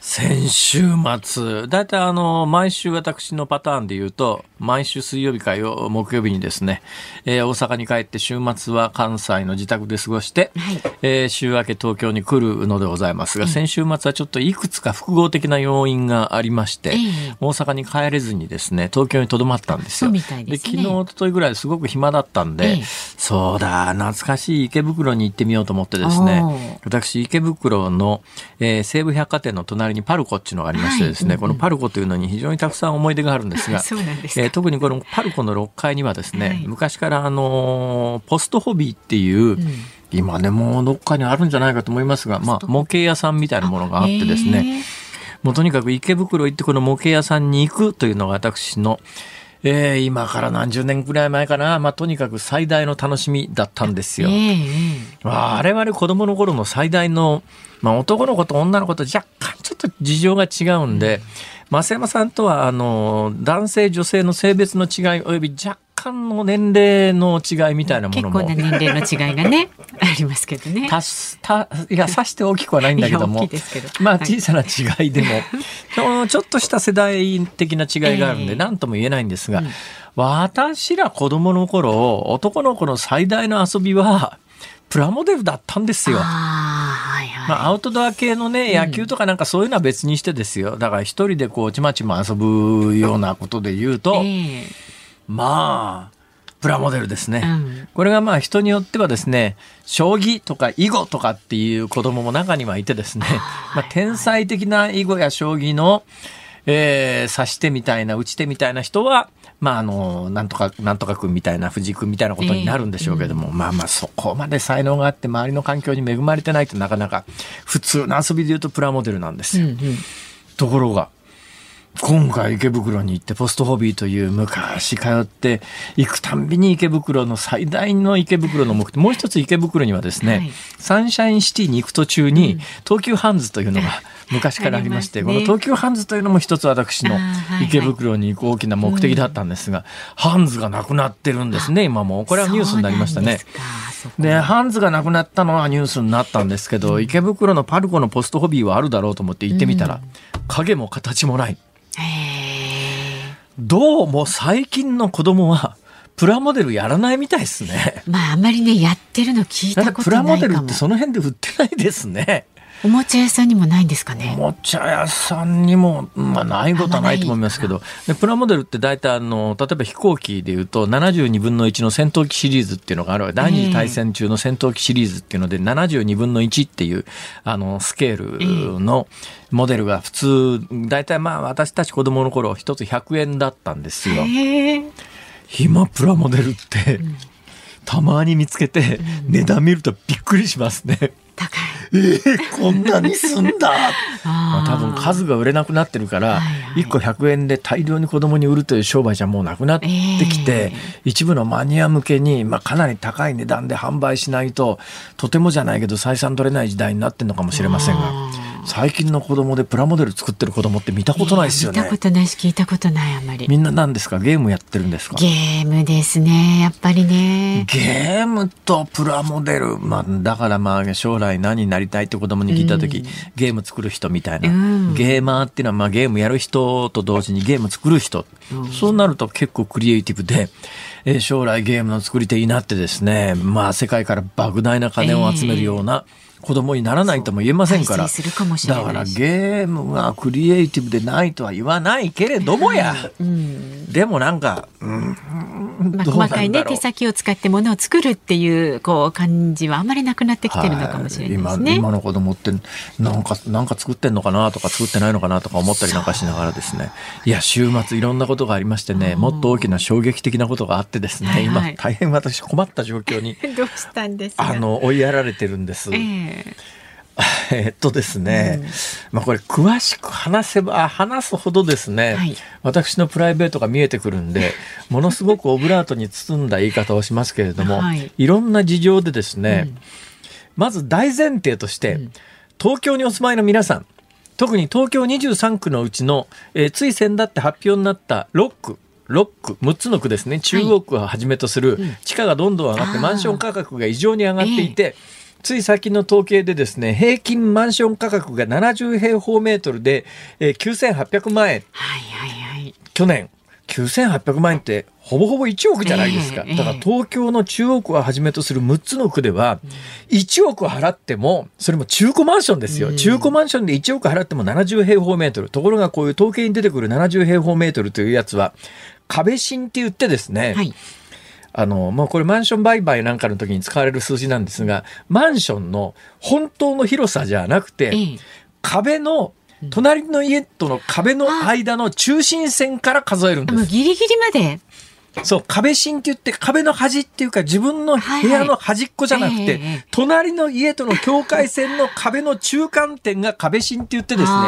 先週末、だいたいあの、毎週私のパターンで言うと、毎週水曜日か木曜日にですね、えー、大阪に帰って週末は関西の自宅で過ごして、はい、えー、週明け東京に来るのでございますが、先週末はちょっといくつか複合的な要因がありまして、大阪に帰れずにですね、東京にとどまったんですよ。で、ね、昨日、一昨日ぐらいすごく暇だったんで、そうだ、懐かしい池袋に行ってみようと思ってですね、私、池袋の、えー、西武百貨店の隣にパルコっていうのがありましてですね、はい。このパルコというのに非常にたくさん思い出があるんですが、そうなんですえー、特にこのパルコの6階にはですね、はい、昔からあのポストホビーっていう、うん、今ねもうどっかにあるんじゃないかと思いますが、まあ、模型屋さんみたいなものがあってですね。もうとにかく池袋行ってこの模型屋さんに行くというのが私のえー、今から何十年くらい前かな、まあ、とにかく最大の楽しみだったんですよ。えー、我々子供の頃の最大の、まあ、男の子と女の子と若干ちょっと事情が違うんで、増山さんとはあの男性女性の性別の違いおよび若干の年齢の違いみたいなものも。結構な年齢の違いがね ありますけどね。たたいやさして大きくはないんだけども。まあ小さな違いでも、はい、ちょっとした世代的な違いがあるんで何、え。ー、とも言えないんですが、うん、私ら子供の頃男の子の最大の遊びはプラモデルだったんですよ。はいはい、まあ、アウトドア系のね、野球とかなんかそういうのは別にしてですよ。だから一人でこう、ちまちま遊ぶようなことで言うと、えー、まあ、プラモデルですね、うん、これがまあ人によってはですね将棋とか囲碁とかっていう子供も中にはいてですね、まあ、天才的な囲碁や将棋の、えー、指し手みたいな打ち手みたいな人はまああのなんとかなんとか君みたいな藤井君みたいなことになるんでしょうけども、えーうん、まあまあそこまで才能があって周りの環境に恵まれてないとなかなか普通の遊びで言うとプラモデルなんですよ。うんうん、ところが今回池袋に行ってポストホビーという昔通って行くたんびに池袋の最大の池袋の目的もう一つ池袋にはですね、はい、サンシャインシティに行く途中に東急ハンズというのが昔からありまして、ね、この東急ハンズというのも一つ私の池袋に行く大きな目的だったんですが、ハンズがなくなってるんですね今もこれはニュースになりましたね。でハンズがなくなったのはニュースになったんですけど、池袋のパルコのポストホビーはあるだろうと思って行ってみたら、影も形もない。どうも最近の子供はプラモデルやらないみたいですね。まああんまりねやってるの聞いたことないかも。プラモデルってその辺で売ってないですね。おもちゃ屋さんにもないんですかね？おもちゃ屋さんにも、まあ、ないことはないと思いますけど、でプラモデルって大体あの、例えば飛行機でいうと、72分の1の戦闘機シリーズっていうのがある。第二次大戦中の戦闘機シリーズっていうので、72分の1っていう、あの、スケールのモデルが普通、大体まあ、私たち子供の頃、一つ100円だったんですよ。今、プラモデルって、たまに見つけて、値段見るとびっくりしますね。高い。えー、こんなにすんだ まあ、多分数が売れなくなってるから、1個100円で大量に子供に売るという商売じゃもうなくなってきて、一部のマニア向けに、まあ、かなり高い値段で販売しないととてもじゃないけど採算取れない時代になってるのかもしれませんが。最近の子供でプラモデル作ってる子供って見たことないですよね。見たことないし聞いたことないあまり。みんな何ですか？ゲームやってるんですか？ゲームですねやっぱりね。ゲームとプラモデル、まあ、だからまあ将来何になりたいって子供に聞いた時、うん、ゲーム作る人みたいな、うん、ゲーマーっていうのはまあゲームやる人と同時にゲーム作る人、うん、そうなると結構クリエイティブで。えー、将来ゲームの作り手になってですね、まあ世界から莫大な金を集めるような、えー子供にならないとも言えませんから。だからゲームがクリエイティブでないとは言わない。けれどもや、うん、でもなんか、うん。まあ、細かいね手先を使ってものを作るっていうこう感じはあまりなくなってきてるのかもしれないですね、今今の子供ってなんかなんか作ってんのかなとか作ってないのかなとか思ったりなんかしながらですね。いや週末いろんなことがありましてねもっと大きな衝撃的なことがあってですね、はいはい、今大変私困った状況に どうしたんですあの追いやられてるんです。えー えっとですね、うん、まあこれ詳しく話せば話すほどですね、はい、私のプライベートが見えてくるんで ものすごくオブラートに包んだ言い方をしますけれども、はい、いろんな事情でですね、うん、まず大前提として、うん、東京にお住まいの皆さん特に東京23区のうちの、えー、つい先だって発表になった6区6区、6つの区ですね、中央区をはじめとする、地価がどんどん上がって、マンション価格が異常に上がっていて、つい先の統計でですね、平均マンション価格が70平方メートルで、えー、9800万円。はいはいはい。去年、9800万円ってほぼほぼ1億じゃないですか。だから東京の中央区をはじめとする6つの区では、1億払っても、それも中古マンションですよ。中古マンションで1億払っても70平方メートル。ところがこういう統計に出てくる70平方メートルというやつは、壁新って言ってですね、はいあの、まあ、これマンション売買なんかの時に使われる数字なんですが、マンションの本当の広さじゃなくて、壁の隣の家との壁の間の中心線から数えるんです。ギリギリまでそう、壁芯って言って壁の端っていうか自分の部屋の端っこじゃなくて、はいはい隣の家との境界線の壁の中間点が壁芯って言ってですね、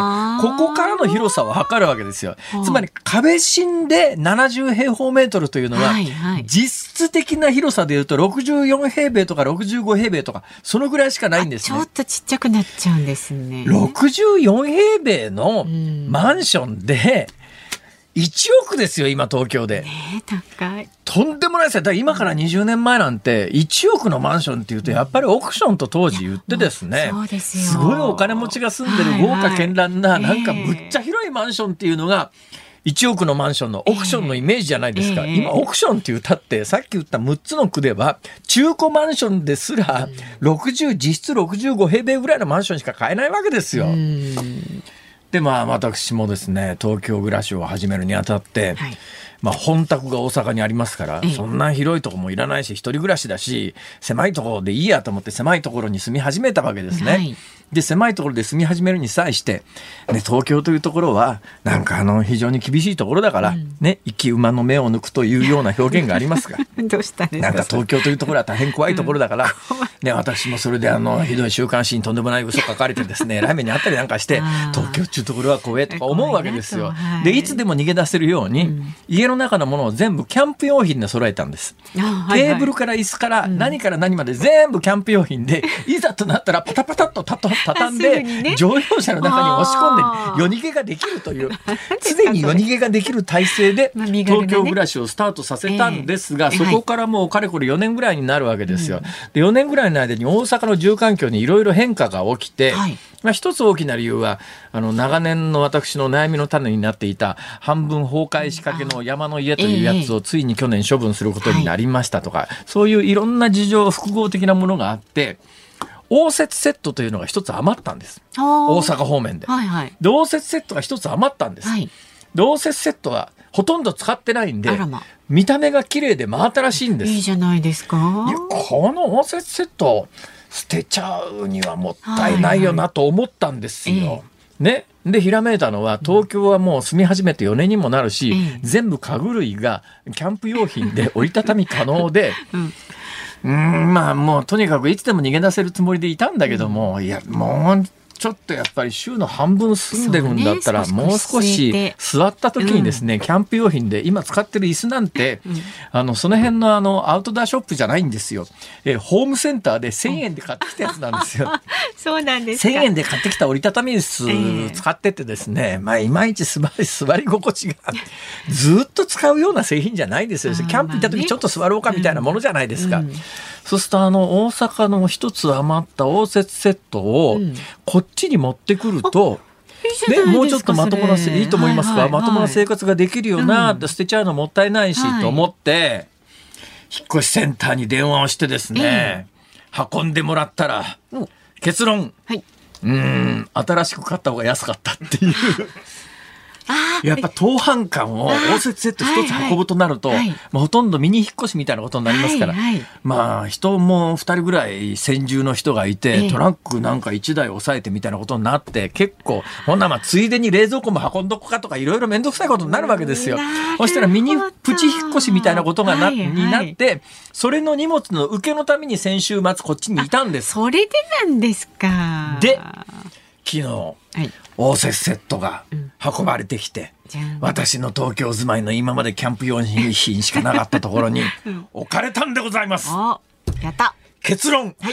ここからの広さを測るわけですよ。つまり壁芯で70平方メートルというのは、実質的な広さで言うと64平米とか65平米とか、そのぐらいしかないんですね。ちょっとちっちゃくなっちゃうんですね。64平米のマンションで、1億ですよ、今東京で。ね高い。とんでもないですよ。だから今から20年前なんて、1億のマンションっていうと、やっぱりオークションと当時言ってですね、そうですよすごいお金持ちが住んでる豪華絢爛な、なんかむっちゃ広いマンションっていうのが、1億のマンションのオークションのイメージじゃないですか。えー、今、オークションって歌って、さっき言った6つの区では、中古マンションですら、60、実質65平米ぐらいのマンションしか買えないわけですよ。でまあ私もですね東京暮らしを始めるにあたって、はい、まあ、本宅が大阪にありますから、そんな広いとこもいらないし、一人暮らしだし、狭いところでいいやと思って狭いところに住み始めたわけですね。はい、で、狭いところで住み始めるに際して、ね、東京というところは、なんかあの、非常に厳しいところだから、うん、ね、生き馬の目を抜くというような表現がありますが、どうしたんですかなんか東京というところは大変怖いところだから、うん、ね、私もそれであの、ひどい週刊誌にとんでもない嘘書かれてですね、ラーメンにあったりなんかして、東京っていうところは怖えとか思うわけですよ。はい、で、いつでも逃げ出せるように、うん、家の中のものを全部キャンプ用品で揃えたんです。テーブルから椅子から何から何まで全部キャンプ用品で、いざとなったらパタパタっと畳んで、乗用車の中に押し込んで夜逃げができるという、常に夜逃げができる体制で 東京暮らしをスタートさせたんですが、そこからもうかれこれ4年ぐらいになるわけですよ。で4年ぐらいの間に大阪の住環境にいろいろ変化が起きて、まあ、一つ大きな理由はあの長年の私の悩みの種になっていた半分崩壊しかけの山の家というやつをついに去年処分することになりましたとか、そういういろんな事情複合的なものがあって応接セットというのが一つ余ったんです大阪方面で。はいはい、で応接セットが一つ余ったんです。はい、で応接セットはほとんど使ってないんで、ま、見た目が綺麗で真新しいんです。いいじゃないですか。いやこの応接セット捨てちゃうにはもったいないよなと思ったんですよ。はいはい、ね。で、ひらめいたのは、東京はもう住み始めて4年にもなるし、うん、全部家具類がキャンプ用品で折りたたみ可能で、うんうんまあもうとにかくいつでも逃げ出せるつもりでいたんだけども、うん、いやもうちょっとやっぱり週の半分住んでるんだったら、もう少し座った時にですね、キャンプ用品で今使ってる椅子なんて、あのその辺のあのアウトドアショップじゃないんですよ。えホームセンターで1000円で買ってきたやつなんですよ。そうなんです1000円で買ってきた折りたたみ椅子使っててですね、まあいまいち座り 座り心地がずっと使うような製品じゃないですよ。キャンプ行った時ちょっと座ろうかみたいなものじゃないですか。そうするとあの大阪の一つ余った応接セットをこっちに持ってくると、ね、もうちょっとまともな、いいと思いますが、まともな生活ができるよな、うん、捨てちゃうのもったいないし、と思って、引っ越しセンターに電話をしてですね、えー、運んでもらったら、結論、はい、うん、新しく買った方が安かったっていう。やっぱ当半館を応接セット一つ運ぶとなると、まあ、ほとんどミニ引っ越しみたいなことになりますから、まあ人も2人ぐらい専従の人がいて、えー、トラックなんか1台抑えてみたいなことになって結構ほんなまあついでに冷蔵庫も運んどくかとかいろいろ面倒くさいことになるわけですよ。そしたらミニプチ引っ越しみたいなことがな、になってそれの荷物の受けのために先週末こっちにいたんです。それでなんですか。で昨日、はい、応接セットが運ばれてきて、うん、私の東京住まいの今までキャンプ用品しかなかったところに 置かれたんでございます。やった。結論、は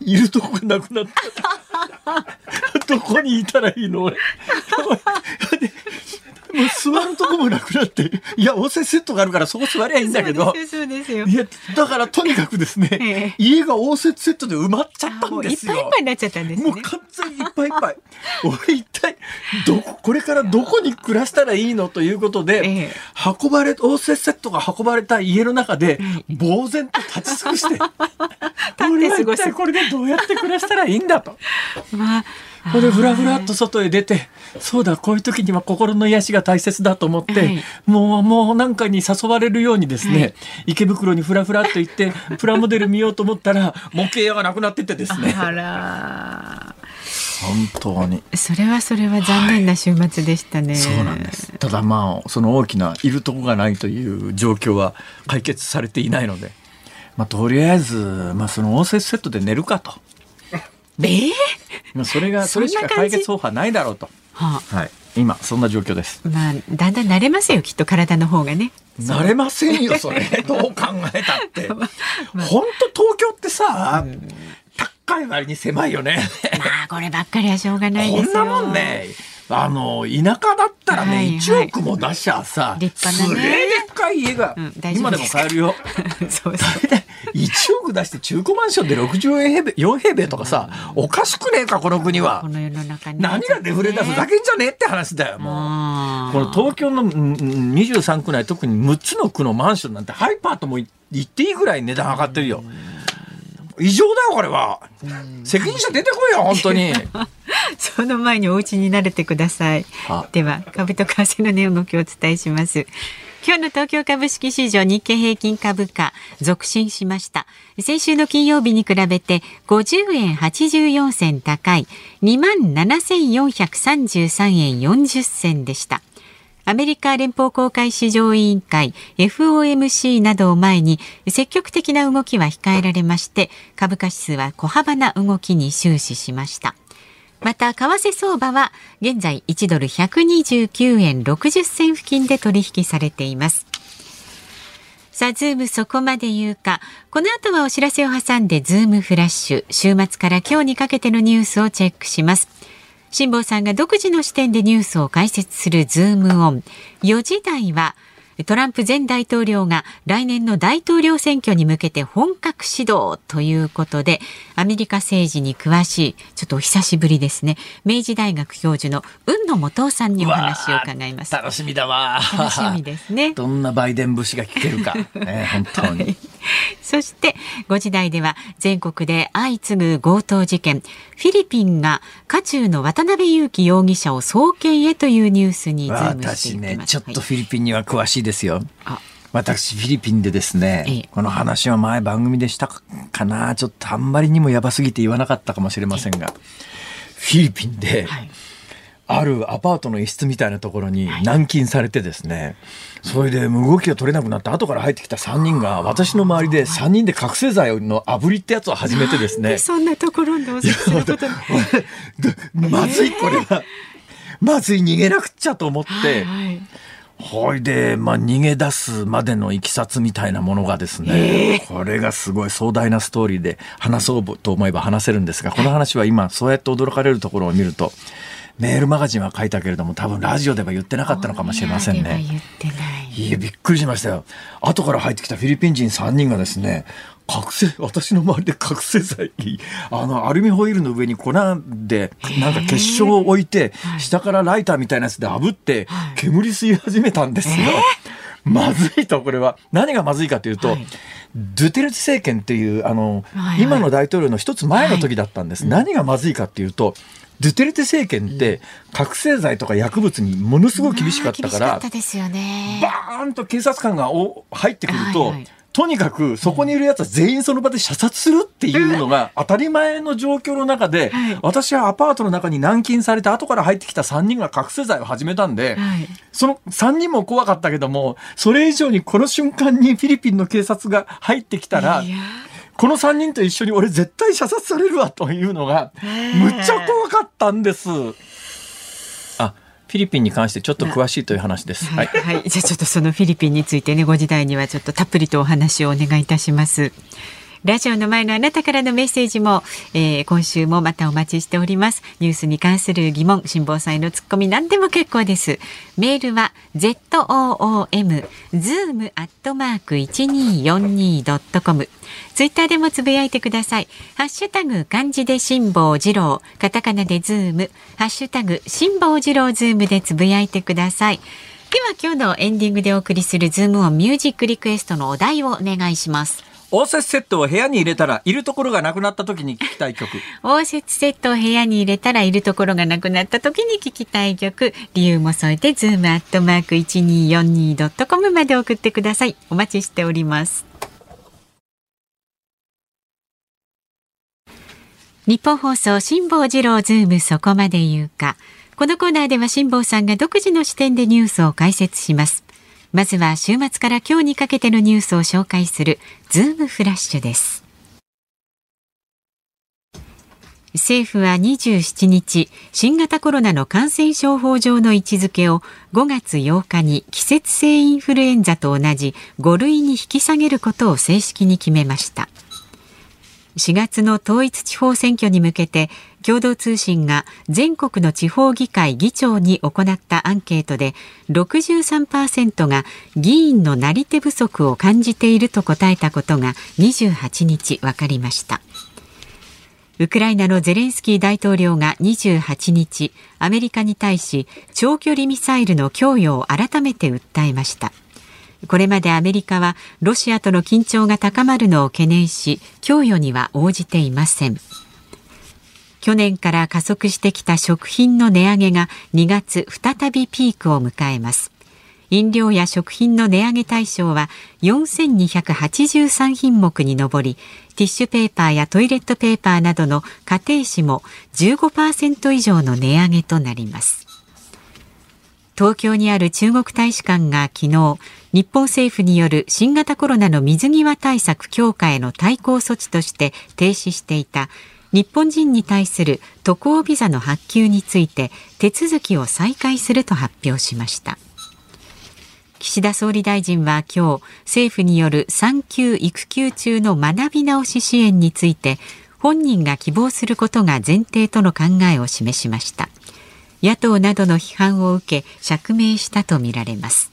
い、いるとこがなくなった。どこにいたらいいの？俺。もう座るとこもなくなって、いや、応接セットがあるからそこ座りゃいいんだけど、そうですよ。いや、だからとにかくですね、ええ、家が応接セットで埋まっちゃったんですよ。いっぱいいっぱいになっちゃったんです、ね、もう完全にいっぱいいっぱい。俺一体、どこ、これからどこに暮らしたらいいのということで、え、運ばれ、応接セットが運ばれた家の中で、呆然と立ち尽くして、俺は一体これでどうやって暮らしたらいいんだと。まあこれでふらふらっと外へ出てそうだこういう時には心の癒しが大切だと思って、はい、もうもうなんかに誘われるようにですね、はい、池袋にふらふらっと行ってプラモデル見ようと思ったら模型屋がなくなっててですね。あら。本当に。それはそれは残念な週末でしたね、はい、そうなんです。ただまあその大きないるとこがないという状況は解決されていないので、まあ、とりあえず、まあ、その応接セットで寝るかと。えー、それがそれしか解決方法はないだろうと。はあ、はい。今そんな状況です。まあだんだん慣れますよきっと体の方がね。慣れませんよそれ どう考えたって。本当、まあ、東京ってさ、高い割に狭いよね。まあこればっかりはしょうがないですよ。こんなもんね。あの田舎だったらね、はいはい、1億も出しゃさ、立派なね、すげえでっかい家が、うん、今でも買えるよ。そうそう1億出して中古マンションで60平米4平米とかさ、おかしくねえかこの国は。この世の中に、何がデフレだふざけんじゃねえって話だよもう。この東京の23区内特に6つの区のマンションなんてハイパーとも言っていいぐらい値段上がってるよ。異常だよこれは。責任者出てこいよ本当に。その前にお家に慣れてください。では株と為替の値動きをお伝えします。今日の東京株式市場日経平均株価続伸しました。先週の金曜日に比べて50円84銭高い27,433円40銭でした。アメリカ連邦公開市場委員会 FOMC などを前に積極的な動きは控えられまして株価指数は小幅な動きに終始しました。また為替相場は現在1ドル129円60銭付近で取引されていますさあ、ズームそこまで言うか。この後はお知らせを挟んで、ズームフラッシュ。週末から今日にかけてのニュースをチェックします。辛坊さんが独自の視点でニュースを解説するズームオン。4時台は、トランプ前大統領が来年の大統領選挙に向けて本格始動ということでアメリカ政治に詳しいちょっとお久しぶりですね。明治大学教授の海野素央さんにお話を伺います。楽しみだわ。楽しみですね。どんなバイデン節が聞けるか、ね、本当に、はい、そして5時台では全国で相次ぐ強盗事件。フィリピンが渦中の渡辺優樹容疑者を送検へというニュースにズームしていきます。私ねちょっとフィリピンには詳しいですよ。私フィリピンでですね、ええ、この話は前番組でしたかな？ちょっとあんまりにもやばすぎて言わなかったかもしれませんが、フィリピンで、はい、あるアパートの一室みたいなところに軟禁されてですね、それで動きが取れなくなって後から入ってきた3人が私の周りで3人で覚醒剤の炙りってやつを始めてですね。そんなところで まずいこれは。まずい逃げなくっちゃと思って、はいはいほいで、まあ、逃げ出すまでのいきさつみたいなものがですね、えー、これがすごい壮大なストーリーで話そうと思えば話せるんですが、この話は今、そうやって驚かれるところを見ると、メールマガジンは書いたけれども、多分ラジオでは言ってなかったのかもしれませんね。いや、びっくりしましたよ。後から入ってきたフィリピン人3人がですね、覚醒私の周りで覚醒剤あのアルミホイルの上に粉でなんか結晶を置いて下からライターみたいなやつで炙って煙吸い始めたんですよ。まずいとこれは。何がまずいかというと、はい、ドゥテルテ政権っていうあの、はいはい、今の大統領の一つ前の時だったんです、はい、何がまずいかっていうとドゥテルテ政権って覚醒剤とか薬物にものすごく厳しかったから、バーンと警察官が入ってくると、はいはいとにかくそこにいるやつは全員その場で射殺するっていうのが当たり前の状況の中で、私はアパートの中に軟禁されて後から入ってきた3人が覚醒剤を始めたんで、その3人も怖かったけども、それ以上にこの瞬間にフィリピンの警察が入ってきたら、この3人と一緒に俺絶対射殺されるわというのが、むっちゃ怖かったんです。フィリピンに関してちょっと詳しいという話です。はい、はい、じゃあちょっとそのフィリピンについてね、ご時代にはちょっとたっぷりとお話をお願いいたします。ラジオの前のあなたからのメッセージも、えー、今週もまたお待ちしております。ニュースに関する疑問、辛抱祭のツッコミ何でも結構です。メールは zoom zoom アットマーク一二四二 dot com。ツイッターでもつぶやいてください。ハッシュタグ漢字で辛坊治郎、カタカナでズーム、ハッシュタグ辛坊治郎ズームでつぶやいてください。では今日のエンディングでお送りするズームオンミュージックリクエストのお題をお願いします。応接セットを部屋に入れたらいるところがなくなった時に聞きたい曲。応接セットを部屋に入れたらいるところがなくなった時に聞きたい曲。理由も添えて zoom アットマーク 1242.com まで送ってください。お待ちしております。ニッポン放送辛坊治郎ズームそこまで言うか。このコーナーでは辛坊さんが独自の視点でニュースを解説します。まずは週末から今日にかけてのニュースを紹介するズームフラッシュです。政府は27日新型コロナの感染症法上の位置づけを5月8日に季節性インフルエンザと同じ5類に引き下げることを正式に決めました。4月の統一地方選挙に向けて共同通信が全国の地方議会議長に行ったアンケートで63%が議員のなり手不足を感じていると答えたことが28日分かりました。ウクライナのゼレンスキー大統領が28日アメリカに対し長距離ミサイルの供与を改めて訴えました。これまでアメリカはロシアとの緊張が高まるのを懸念し供与には応じていません。去年から加速してきた食品の値上げが2月再びピークを迎えます。飲料や食品の値上げ対象は4283品目に上りティッシュペーパーやトイレットペーパーなどの家庭紙も15%以上の値上げとなります。東京にある中国大使館が昨日日本政府による新型コロナの水際対策強化への対抗措置として停止していた日本人に対する渡航ビザの発給について手続きを再開すると発表しました。岸田総理大臣は今日政府による産休育休中の学び直し支援について本人が希望することが前提との考えを示しました。野党などの批判を受け釈明したとみられます。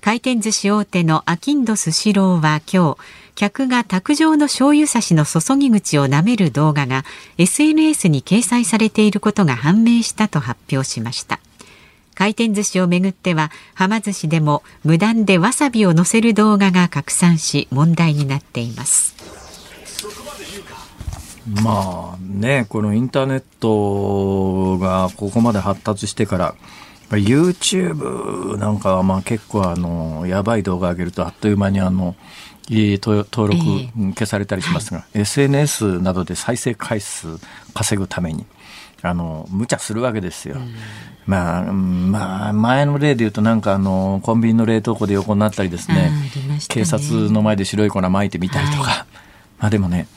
回転寿司大手のアキンドスシローは今日客が卓上の醤油差しの注ぎ口を舐める動画が SNS に掲載されていることが判明したと発表しました。回転寿司をめぐってははま寿司でも無断でわさびを乗せる動画が拡散し問題になっています。まあね、このインターネットがここまで発達してから、YouTube なんかはまあ結構あの、やばい動画上げるとあっという間にあの、登録消されたりしますが、えーはい、SNS などで再生回数稼ぐために、あの、無茶するわけですよ。うん、まあ、まあ、前の例で言うとなんかあの、コンビニの冷凍庫で横になったりですね、ね。警察の前で白い粉巻いてみたりとか、はい、まあでもね、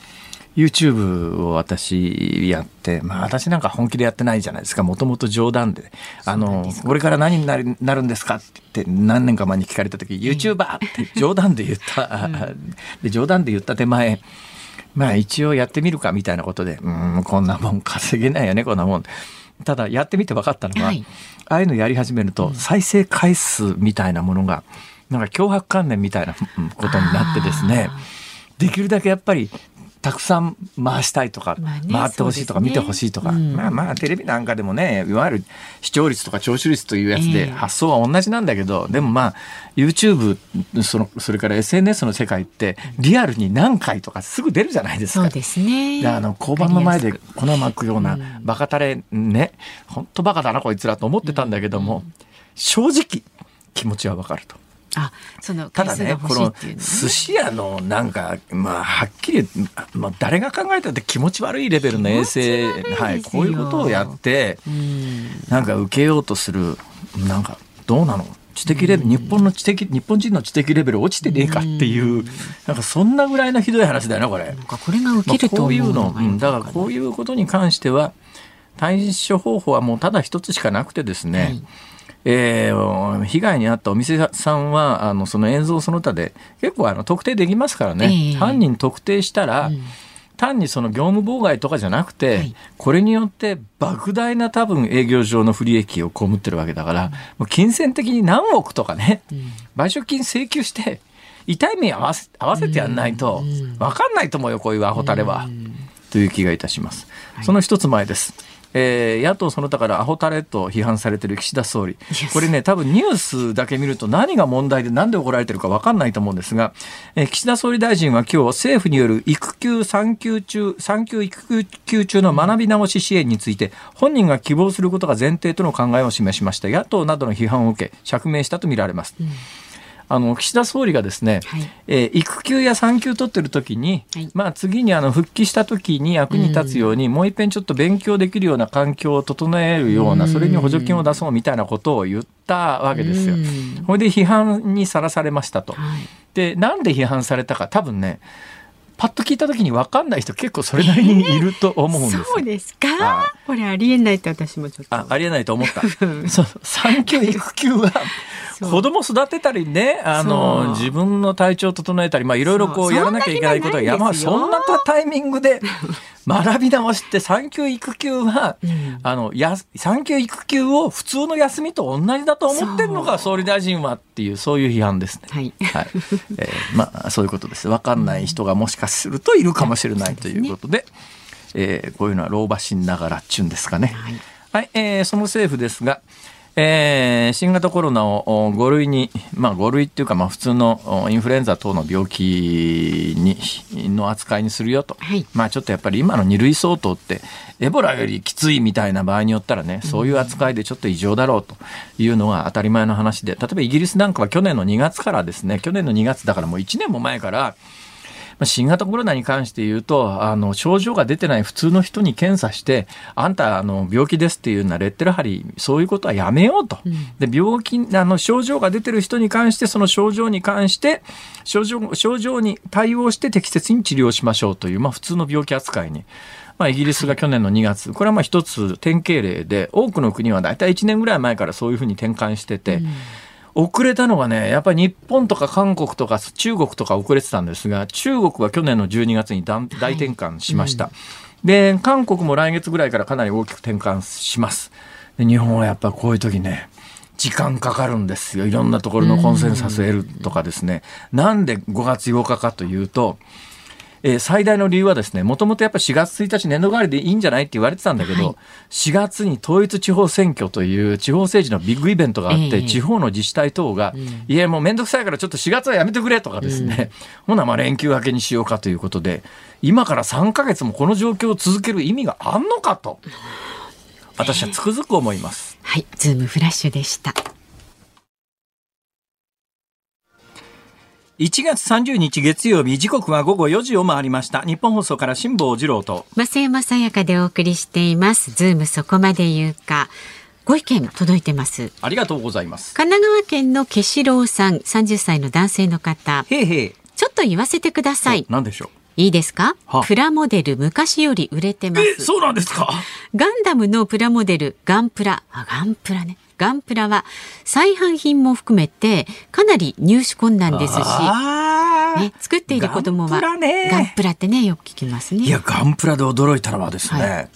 YouTube を私やって、まあ私なんか本気でやってないじゃないですか。もともと冗談で。あの、これから何になるなるんですかって何年か前に聞かれた時、YouTuber って冗談で言った。で冗談で言った手前、まあ一応やってみるかみたいなことで、うん、こんなもん稼げないよね、こんなもん。ただやってみて分かったのは、はい、ああいうのやり始めると再生回数みたいなものが、なんか脅迫観念みたいなことになってですね、できるだけやっぱりたくさん回したいとか、まあね、回ってほしいとか、見てほしいとか、うん、まあまあテレビなんかでもねいわゆる視聴率とか聴取率というやつで発想は同じなんだけど、えー、でもまあ YouTube そのそれから SNS の世界ってリアルに何回とかすぐ出るじゃないですか。そうですね。あの交番の前で粉まくようなバカタレね本当バカだなこいつらと思ってたんだけども、正直気持ちはわかると。あそのただねこの寿司屋のなんかまあはっきり、まあ、誰が考えたって気持ち悪いレベルの衛生はい、こういうことをやってなんか受けようとするなんかどうなの？知的レベル、日本の知的日本人の知的レベル落ちてねえかっていう、なんかそんなぐらいのひどい話だよなこれ。これが受けると、こういうの、うん、だからこういうことに関しては対処方法はもうただ一つしかなくてですね、はいえー、被害に遭ったお店さんはあのその映像その他で結構あの特定できますからね、えー、犯人特定したら、うん、単にその業務妨害とかじゃなくて、はい、これによって莫大な多分営業上の不利益を被ってるわけだから、うん、もう金銭的に何億とかね、うん、賠償金請求して痛い目合わせ合わせてやんないと分かんないと思うよこういうアホタレは、という気がいたします。その一つ前です。えー、野党その他からアホタレと批判されてる岸田総理、これね、多分ニュースだけ見ると何が問題で何で怒られてるか分かんないと思うんですが、えー、岸田総理大臣は今日政府による育休産休中、産休育休中の学び直し支援について、本人が希望することが前提との考えを示しました。野党などの批判を受け、釈明したとみられます。うんあの岸田総理がですね、はい、えー、育休や産休取ってる時に、はい、まあ次にあの復帰した時に役に立つように、うん、もう一遍ちょっと勉強できるような環境を整えるような、それに補助金を出そうみたいなことを言ったわけですよ。ほ、いで批判にさらされましたと。はい、でなんで批判されたか多分ねパッと聞いた時に分かんない人結構それなりにいると思うんです、えー、そうですか？これありえないって私もちょっと。あ、ありえないと思った。そう、産休育休は子供育てたりね、あの、自分の体調を整えたり、まあいろいろこうやらなきゃいけないことが山、そんなタイミングで 学び直しって産休育休は、うん、あの、や、産休育休を普通の休みと同じだと思ってるのか、総理大臣はっていう、そういう批判ですね。はい。はい。えー、まあそういうことです。わかんない人がもしかするといるかもしれないということで、でね、えー、こういうのは老婆心ながらっちゅうんですかね。はい、はい、えー、その政府ですが、えー、新型コロナを5類に、まあ、5類っていうか、まあ、普通のインフルエンザ等の病気にの扱いにするよと、はい、まあ、ちょっとやっぱり今の2類相当ってエボラよりきついみたいな場合によったらねそういう扱いでちょっと異常だろうというのが当たり前の話で。例えばイギリスなんかは去年の2月からですね去年の2月だからもう1年も前からまあ、新型コロナに関して言うと、あの、症状が出てない普通の人に検査して、あんた、あの、病気ですっていうようなレッテル貼り、そういうことはやめようと。で、病気、あの、症状が出てる人に関して、その症状に関して、症状、症状に対応して適切に治療しましょうという、まあ、普通の病気扱いに。まあ、イギリスが去年の2月、これはまあ一つ典型例で、多くの国は大体1年ぐらい前からそういうふうに転換してて、うん遅れたのがね、やっぱり日本とか韓国とか中国とか遅れてたんですが、中国は去年の12月に大転換しました。はいうん、で、韓国も来月ぐらいからかなり大きく転換します。で日本はやっぱこういう時ね、時間かかるんですよ。いろんなところのコンセンサスを得るとかですね。なんで5月8日かというと、えー、最大の理由はですね、もともとやっぱ4月1日年度替わりでいいんじゃないって言われてたんだけど、はい、4月に統一地方選挙という地方政治のビッグイベントがあって、えー、地方の自治体等が、うん、いやもうめんどくさいからちょっと4月はやめてくれとかですね、うん、ほなまあ連休明けにしようかということで、今から3か月もこの状況を続ける意味があんのかと、私はつくづく思います。はい、ズームフラッシュでした。1月30日月曜日時刻は午後4時を回りました。日本放送から辛坊治郎と。増山さやかでお送りしています。ズームそこまで言うか。ご意見届いてます。ありがとうございます。神奈川県のケシロウさん30歳の男性の方。へへちょっと言わせてください。何でしょう？いいですか？プラモデル昔より売れてます。そうなんですか？ガンダムのプラモデルガンプラ。あガンプラねガンプラは再販品も含めてかなり入手困難ですし、ね、作っている子供はガンプラ,、ってねよく聞きますね。いやガンプラで驚いたのはですね、はい。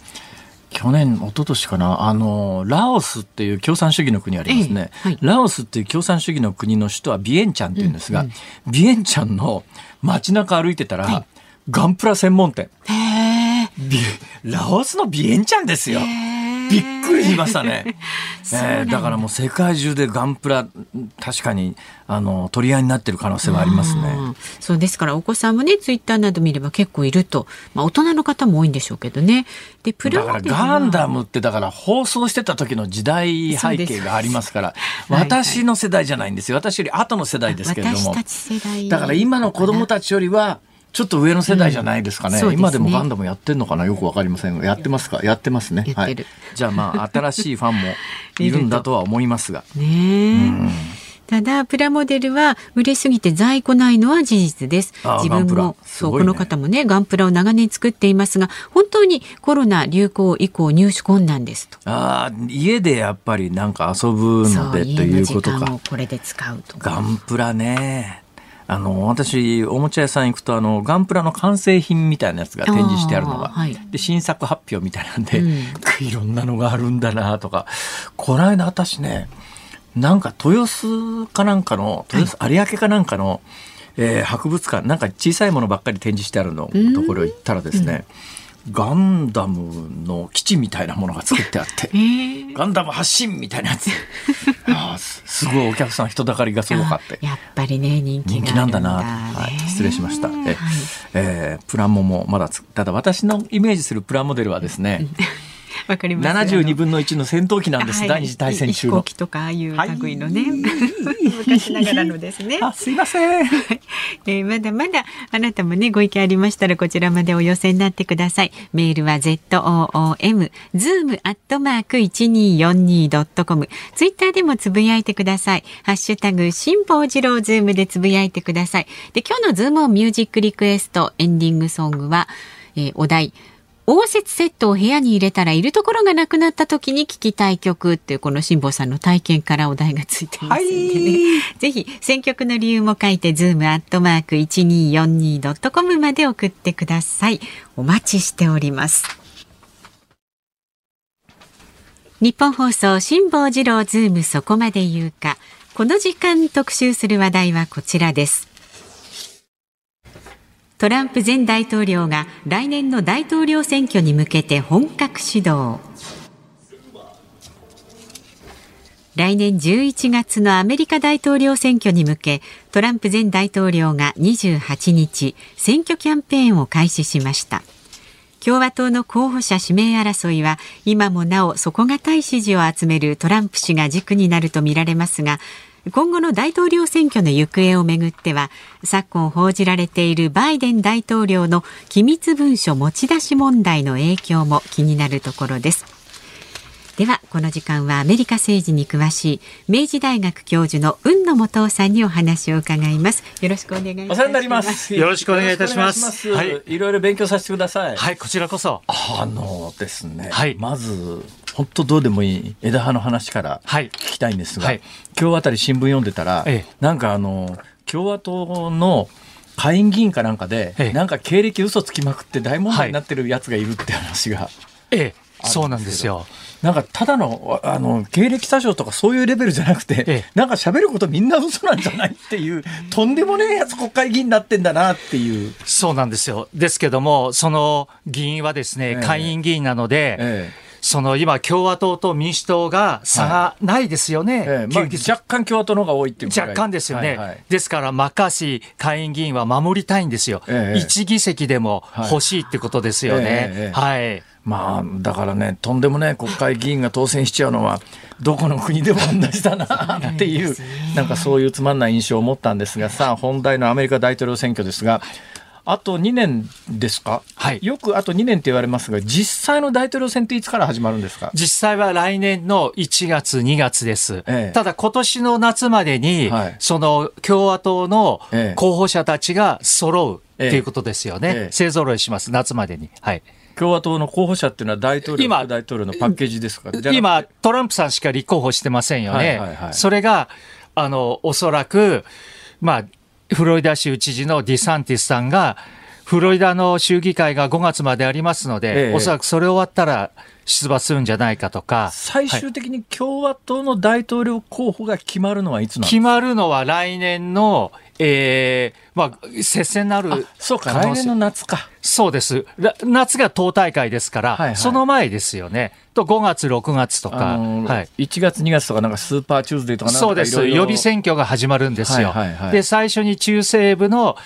去年、一昨年かな、あの、ラオスっていう共産主義の国ありますね。ええはい、ラオスっていう共産主義の国の首都はビエンチャンっていうんですが、うんうん、ビエンチャンの街中歩いてたら、はい。ガンプラ専門店。へラオスのビエンチャンですよ。びっくりしましたね。えー、だからもう世界中でガンプラ確かにあの取り合いになってる可能性はありますね。そうですからお子さんもねツイッターなど見れば結構いると、まあ大人の方も多いんでしょうけどね。でプラだからガンダムってだから放送してた時の時代背景がありますから、私の世代じゃないんですよ。私より後の世代ですけれども。だから今の子供たちよりはちょっと上の世代じゃないですかね。うん、今でもガンダムやってんのかな？よくわかりません。が、やってますか？やってますね。はい。じゃあまあ、新しいファンもいるんだとは思いますが。ねうん。ただプラモデルは売れすぎて在庫ないのは事実です。自分も、ね、そうこの方もねガンプラを長年作っていますが本当にコロナ流行以降入手困難ですと。ああ家でやっぱりなんか遊ぶのでということか。これで使うとガンプラねあの私おもちゃ屋さん行くとあのガンプラの完成品みたいなやつが展示してあるのが、はい、で新作発表みたいなんで、うん、いろんなのがあるんだなとか。この間私ねなんか豊洲かなんかの豊洲有明かなんかの、はい、えー、博物館なんか小さいものばっかり展示してあるのところ行ったらですね、うん、ガンダムの基地みたいなものが作ってあって、えー、ガンダム発信みたいなやつ。あすごいお客さん人だかりがすごかった。やっぱりね人気なんだな、はい、失礼しました。え、はい、えー、プラモもまだただ私のイメージするプラモデルはですねわかります。72分の1の戦闘機なんです、はい、第二次大戦中の。飛行機とかああいう類のね、はい、昔ながらのですね。あすいません、えー、まだまだあなたもねご意見ありましたらこちらまでお寄せになってください。メールは ZOOM zoom アットマーク 1242.com ツイッターでもつぶやいてください。ハッシュタグ辛坊治郎ズームでつぶやいてください。で今日のズームオンミュージックリクエストエンディングソングは、えー、お題応接セットを部屋に入れたらいるところがなくなった時に聞きたい曲っていうこの辛坊さんの体験からお題がついてますのでね、はい、ぜひ選曲の理由も書いてズームアットマーク 1242.com まで送ってください。お待ちしております。ニッポン放送辛坊治郎ズームそこまで言うか。この時間特集する話題はこちらですトランプ前大統領が来年の大統領選挙に向けて本格始動。来年11月のアメリカ大統領選挙に向けトランプ前大統領が28日選挙キャンペーンを開始しました。共和党の候補者指名争いは今もなお底堅い支持を集めるトランプ氏が軸になるとみられますが今後の大統領選挙の行方をめぐっては昨今報じられているバイデン大統領の機密文書持ち出し問題の影響も気になるところです。ではこの時間はアメリカ政治に詳しい明治大学教授の雲野元さんにお話を伺います。よろしくお願いいたします。よろしくお願いいたします。はい、いろいろ勉強させてください。はいこちらこそ。あのですね、はい、まず本当どうでもいい枝葉の話から聞きたいんですが、はい、今日あたり新聞読んでたら、ええ、なんかあの共和党の下院議員かなんかで、ええ、なんか経歴嘘つきまくって大問題になってるやつがいるって話が、ええ、そうなんですよ。なんかただのあの経歴詐称とかそういうレベルじゃなくて、ええ、なんか喋ることみんな嘘なんじゃないっていうとんでもねえやつ国会議員になってんだなっていう。そうなんですよ。ですけどもその議員はですね、え、下院議員なので、その今、共和党と民主党が差がないですよね、はい。ええ。まあ、若干共和党の方が多いっていう若干ですよね、はいはい、ですからマッカーシー下院議員は守りたいんですよ、ええ、1議席でも欲しいってことですよね。はい、まあ、だからね、とんでもね、国会議員が当選しちゃうのは、どこの国でも同じだなっていう、なんかそういうつまんない印象を持ったんですが、さあ、本題のアメリカ大統領選挙ですが、あと2年ですか、はい、よくあと2年って言われますが、実際の大統領選っていつから始まるんですか？実際は来年の1月、2月です。ええ、ただ、今年の夏までに、はい、その共和党の候補者たちが揃うっていうことですよね。ええ、勢ぞろいします、夏までに。はい。共和党の候補者っていうのは大統領、今大統領のパッケージですか？今、トランプさんしか立候補してませんよね。はいはいはい、それが、あの、おそらく、まあ、フロリダ州知事のディサンティスさんが、フロリダの州議会が5月までありますので、ええ、おそらくそれ終わったら出馬するんじゃないかとか。最終的に共和党の大統領候補が決まるのはいつなんですか、決まるのは来年のえー、まあ、接戦になるそうか、来年の夏か。そうです。夏が党大会ですから、はいはい、その前ですよね。と5月、6月とか、あのー、はい、1月、2月とか、なんかスーパーチューズデーとかそうです、予備選挙が始まるんですよ。はいはいはい、で、最初に中西部の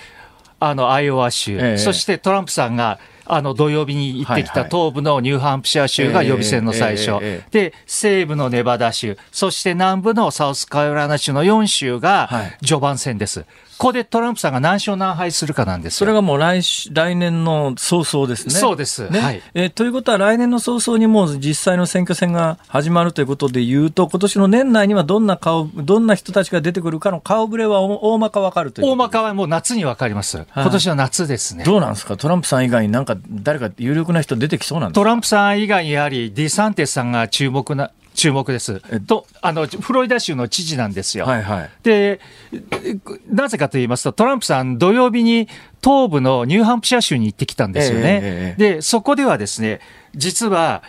あのアイオワ州、えー、そしてトランプさんがあの土曜日に行ってきた東部のニューハンプシャー州が予備選の最初、で西部のネバダ州、そして南部のサウスカロライナ州の4州が序盤戦です。ここでトランプさんが何勝何敗するかなんですそれがもう来来年の早々ですね。そうです。ね、はい、えー、ということは、来年の早々にもう実際の選挙戦が始まるということでいうと、今年の年内にはどんな顔、どんな人たちが出てくるかの顔ぶれは大まか分かるという大まかはもう夏に分かります。今年の夏ですね。どうなんですか、トランプさん以外になんか誰か有力な人出てきそうなんですか？トランプさん以外にやはり、ディサンテスさんが注目な注目です。とあのフロリダ州の知事なんですよ。はいはい、でなぜかと言いますとトランプさん土曜日に東部のニューハンプシャー州に行ってきたんですよね。えー、でそこではですね実は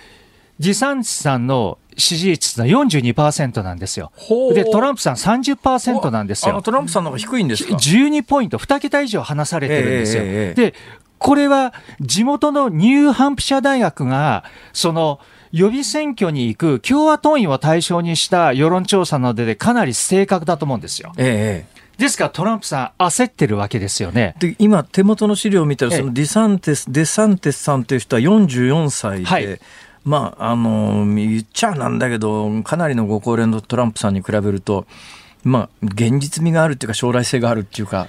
持参地さんの支持率は42%なんですよ。で、トランプさん30%なんですよ。トランプさんの方が低いんですか ?12 ポイント、2桁以上離されてるんですよ。えー、で、これは地元のニューハンプシャー大学が、その、予備選挙に行く共和党員を対象にした世論調査などでかなり正確だと思うんですよ。ええですからトランプさん、焦ってるわけですよね。で今、手元の資料を見たら、そのディサンテス、デサンテスさんという人は44歳で、はい、まあ、あの言っちゃなんだけど、かなりのご高齢のトランプさんに比べると、まあ、現実味があるっていうか、将来性があるっていうか、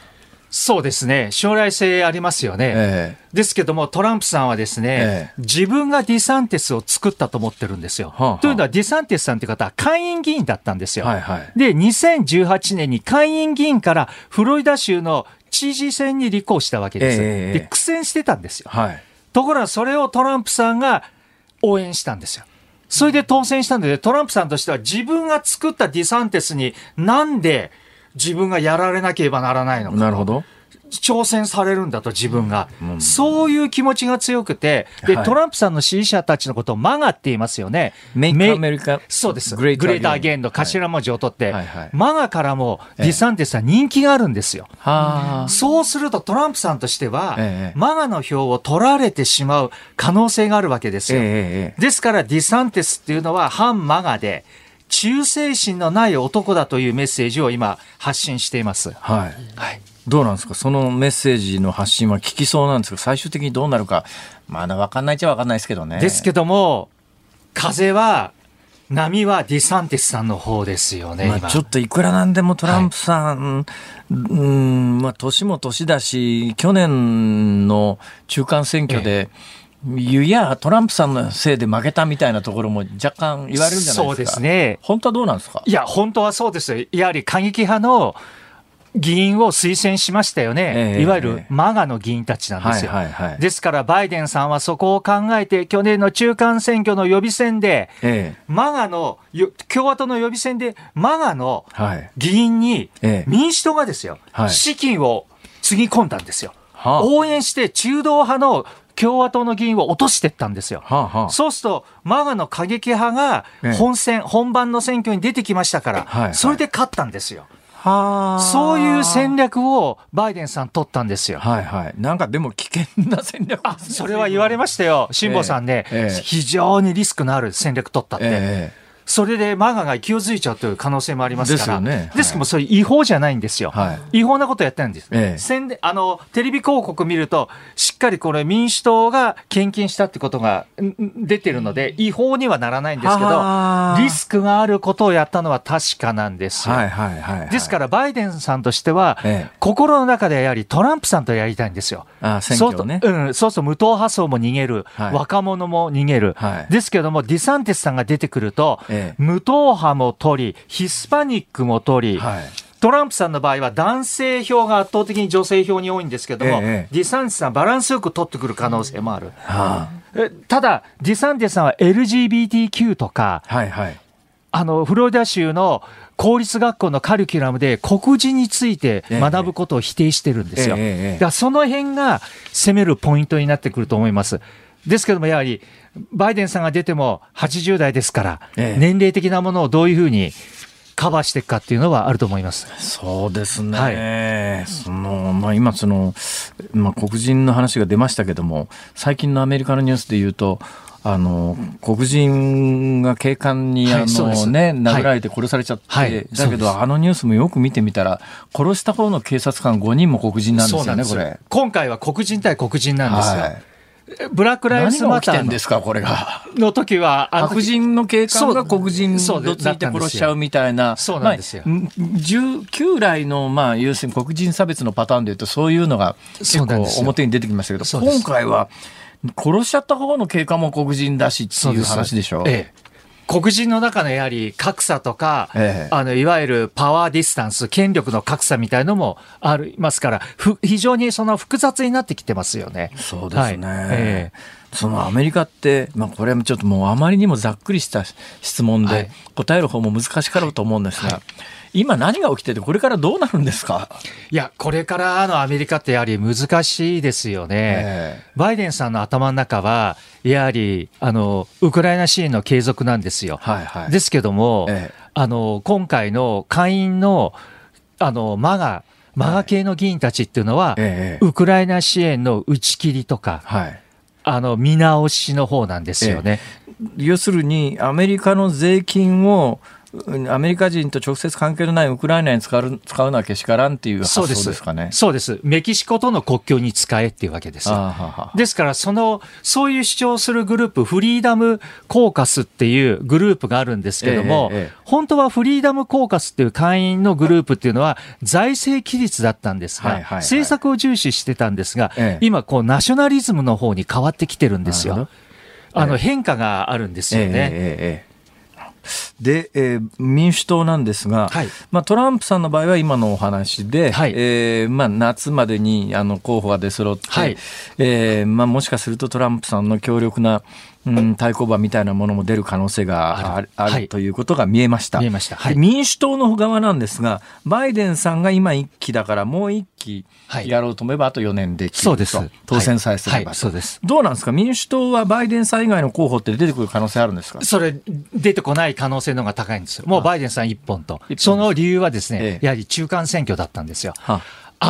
そうですね、将来性ありますよね。えー、ですけども、トランプさんはですね、えー、自分がディサンティスを作ったと思ってるんですよ。はあはあ、というのは、ディサンティスさんという方は下院議員だったんですよ。はいはい、で、2018年に下院議員からフロリダ州の知事選に立候補したわけです。えー、で、苦戦してたんですよ。はい、ところが、それをトランプさんが応援したんですよ。それで当選したんで、トランプさんとしては自分が作ったディサンティスになんで自分がやられなければならないのか。なるほど。挑戦されるんだと自分が、うん、そういう気持ちが強くてで、はい、トランプさんの支持者たちのことを MAGA って言いますよね。 Make America そうです。 Great Again の頭文字を取って、はい。はい。はい、 MAGA からもディサンティスは人気があるんですよ。ええ、そうするとトランプさんとしては、え、 MAGA の票を取られてしまう可能性があるわけですよ。ですからディサンティスっていうのは反 MAGA で忠誠心のない男だというメッセージを今発信しています。はい。はい。どうなんですか？そのメッセージの発信は聞きそうなんですが、最終的にどうなるか、まだ分かんないっちゃ分かんないですけどね。ですけども、風は、波はディサンティスさんの方ですよね。まあ、ちょっといくらなんでもトランプさん、はい、うん、まあ、年も年だし、去年の中間選挙で、ええいや、トランプさんのせいで負けたみたいなところも若干言われるんじゃないですか。そうですね。本当はどうなんですか？いや、本当はそうです。やはり過激派の議員を推薦しましたよね、えー、いわゆるマガの議員たちなんですよ、はいはいはい、ですからバイデンさんはそこを考えて、去年の中間選挙の予備選で、えー、マガの共和党の予備選で、マガの議員に民主党がですよ、はい、資金をつぎ込んだんですよ。応援して中道派の共和党の議員を落としていったんですよ。はあはあ、そうすると、マガの過激派が本選、ええ、本番の選挙に出てきましたから、はいはい、それで勝ったんですよ。そういう戦略をバイデンさん取ったんですよ。はいはい。なんかでも危険な戦略、ね、それは言われましたよ。辛坊さんね、えー、非常にリスクのある戦略取ったって。えーそれでマガが勢いづいちゃうという可能性もありますから、ですね、けども、それ違法じゃないんですよ、はい、違法なことやってるんです、ええ、宣伝あのテレビ広告見ると、しっかりこれ、民主党が献金したってことが出てるので、違法にはならないんですけど、リスクがあることをやったのは確かなんですよ。はいはいはいはい、ですから、バイデンさんとしては、ええ、心の中でやはりトランプさんとやりたいんですよ。あ選挙ね、そううん、そうすると無党派層も逃げる、はい、若者も逃げる、はい、ですけども、ディサンティスさんが出てくると、ええ、無党派も取り、ヒスパニックも取り、はい。トランプさんの場合は男性票が圧倒的に女性票に多いんですけども、ええ、ディサンティスさんバランスよく取ってくる可能性もある。はあ、ただ、ディサンティスさんは LGBTQ とか、はいはい、あの、フロリダ州の公立学校のカリキュラムで黒人について学ぶことを否定してるんですよ。だからその辺が攻めるポイントになってくると思います。ですけども、やはり、バイデンさんが出ても80代ですから、年齢的なものをどういうふうにカバーしていくかっていうのはあると思います。そうですね。はい、その、まあ今その、まあ黒人の話が出ましたけども、最近のアメリカのニュースで言うと、あの黒人が警官にあの、はい、ね、殴られて殺されちゃって、はい、だけどあのニュースもよく見てみたら殺した方の警察官5人も黒人なんですよねこれ。今回は黒人対黒人なんですよ、はいブラックライブスマターですか、これが。の時は、白人の警官が黒人どついて殺しちゃうみたいな。そうなんですよ。まあ、旧来の、まあ、要するに黒人差別のパターンでいうと、そういうのが結構表に出てきましたけど、今回は、殺しちゃった方の警官も黒人だしっていう話でしょ？ええ黒人の中のやはり格差とか、ええ、あのいわゆるパワーディスタンス、権力の格差みたいのもありますから、非常にその複雑になってきてますよね。そうですね。はい。ええ、そのアメリカって、まあ、これもちょっともうあまりにもざっくりした質問で、答える方も難しかろうと思うんですが、はいはい今何が起きてて、これからどうなるんですか？いや、これからのアメリカってやはり難しいですよね。えー、バイデンさんの頭の中は、やはり、あの、ウクライナ支援の継続なんですよ。はいはい、ですけども、えー、あの、今回の下院の、あの、マガ、マガ系の議員たちっていうのは、はい。えー、ウクライナ支援の打ち切りとか、はい、あの、見直しの方なんですよね。要するに、アメリカの税金を、アメリカ人と直接関係のないウクライナに使う使うのはけしからんっていう発想ですかね。そうです。メキシコとの国境に使えっていうわけですですから、その、そういう主張するグループ、フリーダムコーカスっていうグループがあるんですけども、えええ、本当はフリーダムコーカスっていう会員のグループっていうのは財政規律だったんですが、はいはいはい、政策を重視してたんですが、今、こう、ナショナリズムの方に変わってきてるんですよ。あの変化があるんですよね。で、えー、民主党なんですが、はい、まあ、トランプさんの場合は今のお話で、はい、えー、まあ、夏までにあの候補が出揃って、はい、えー、まあ、もしかするとトランプさんの強力なうん、対抗馬みたいなものも出る可能性がある。あるということが見えました。見えました。はい、民主党の側なんですが、バイデンさんが今1期だからもう1期やろうと思えばあと4年できると、そうです。当選さえすれば、はい、そうです。どうなんですか？民主党はバイデンさん以外の候補って出てくる可能性あるんですか？それ出てこない可能性の方が高いんですよ。もうバイデンさん1本と。その理由はですね、ええ、やはり中間選挙だったんですよ。はあ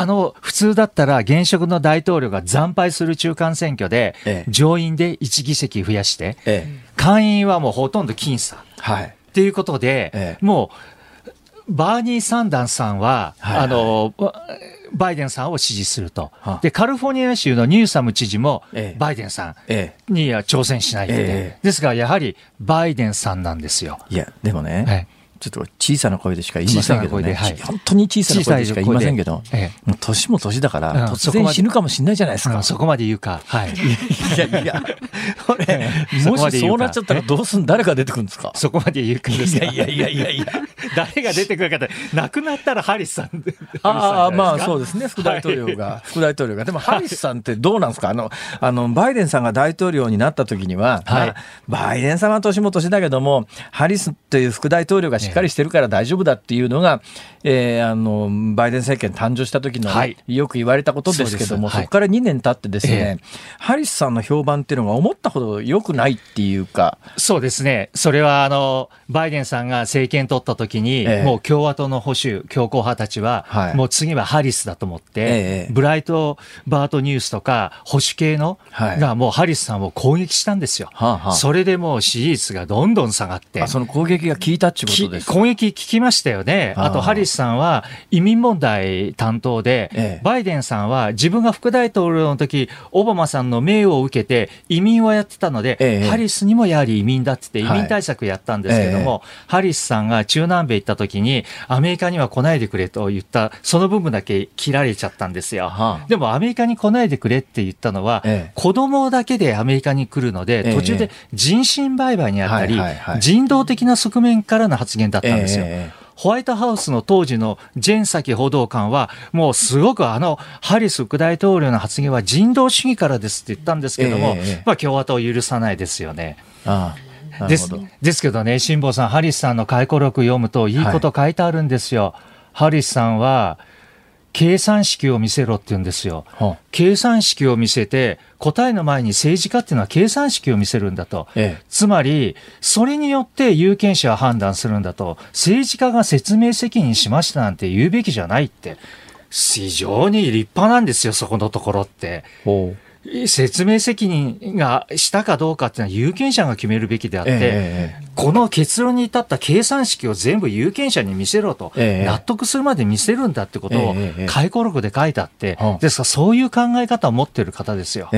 の、普通だったら現職の大統領が惨敗する中間選挙で、上院で1議席増やして、下院はもうほとんど僅差。はい。っていうことで、もう、バーニー・サンダンさんは、あの、バイデンさんを支持すると。で、カリフォルニア州のニューサム知事も、バイデンさんには挑戦しないって。ですが、やはり、バイデンさんなんですよ。いや、でもね、はいちょっと小さな声でしか言いませんけどね。はい、本当に小さな声でしか言いませんけど、ええ、もう年も年だから、突然死ぬかもしれないじゃないですか。そこまで言うか。はい。いやいや、これ、もしそうなっちゃったらどうすん、誰が出てくるんですか？そこまで言うかいやいやいやいやいや。誰が出てくるかって、亡くなったらハリスさん。ああ、まあそうですね、副大統領が。副大統領が。でもハリスさんってどうなんですか？あの、あの、バイデンさんが大統領になった時には、はい、バイデンさんは年も年だけども、ハリスという副大統領がしっかりしてるから大丈夫だっていうのが、えー、あのバイデン政権誕生した時の、はい、よく言われたことですけども、そこから2年経ってですね、えー、ハリスさんの評判っていうのが思ったほど良くないっていうか。そうですね。それはあのバイデンさんが政権取った時に、えー、もう共和党の保守強硬派たちは、はい、もう次はハリスだと思って、えー、ブライトバートニュースとか保守系の、はい、がもうハリスさんを攻撃したんですよ。はあはあ、それでもう支持率がどんどん下がって。その攻撃が効いたってことです攻撃効きましたよね。あとハリスさんは移民問題担当で、ええ、バイデンさんは自分が副大統領の時オバマさんの名誉を受けて移民をやってたので、え、ハリスにもやはり移民だって言って移民対策やったんですけども、はい、ハリスさんが中南米行った時にアメリカには来ないでくれと言ったその部分だけ切られちゃったんですよ。はあ、でもアメリカに来ないでくれって言ったのは、子供だけでアメリカに来るので、途中で人身売買にあったり、人道的な側面からの発言だったんですよ。ホワイトハウスの当時のジェンサキ報道官は、もうすごくあの、ハリス副大統領の発言は人道主義からですって言ったんですけども、えー、まあ共和党を許さないですよね。ああですですけどね、辛坊さん、ハリスさんの回顧録読むといいこと書いてあるんですよ。はい、ハリスさんは、計算式を見せろって言うんですよ。計算式を見せて、答えの前に政治家っていうのは計算式を見せるんだと。ええ、つまり、それによって有権者は判断するんだと。政治家が説明責任しましたなんて言うべきじゃないって。非常に立派なんですよ、そこのところって。説明責任がしたかどうかっていうのは有権者が決めるべきであって、えー、この結論に至った計算式を全部有権者に見せろと、えー、納得するまで見せるんだってことを回顧録で書いてあって、えー、ですからそういう考え方を持ってる方ですよ。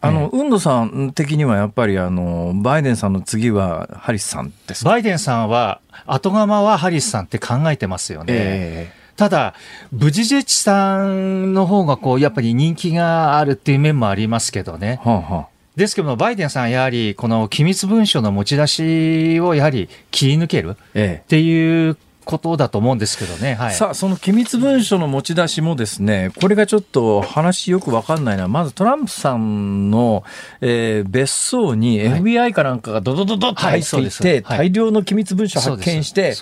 あの、運野さん的にはやっぱりあの、バイデンさんの次はハリスさんですバイデンさんは、後釜はハリスさんって考えてますよね。ただ、ブジジェチさんの方がこう、やっぱり人気があるっていう面もありますけどね。はあはあ、ですけども、バイデンさん、やはりこの機密文書の持ち出しをやはり切り抜けるっていうことだと思うんですけどね、はい、さあ、その機密文書の持ち出しもですね、これがちょっと話よくわかんないのは、まずトランプさんの、えー、別荘に FBI かなんかがドドドドって入ってい。て、はい、大量の機密文書を発見して、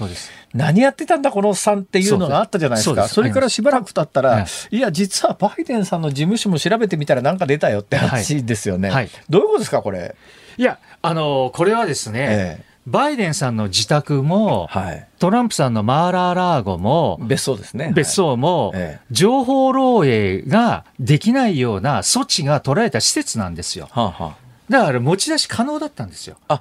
何やってたんだ、このおっさんっていうのがあったじゃないですか。それからしばらく経ったら、い。や、実はバイデンさんの事務所も調べてみたらなんか出たよって話ですよね。はい、どういうことですか、これ？いや、あの、これはですね、ええバイデンさんの自宅も、はい、トランプさんのマーラーラーゴも、別荘ですね。別荘も、はい、情報漏洩ができないような措置が取られた施設なんですよ。はあはあ、だから持ち出し可能だったんですよ。あ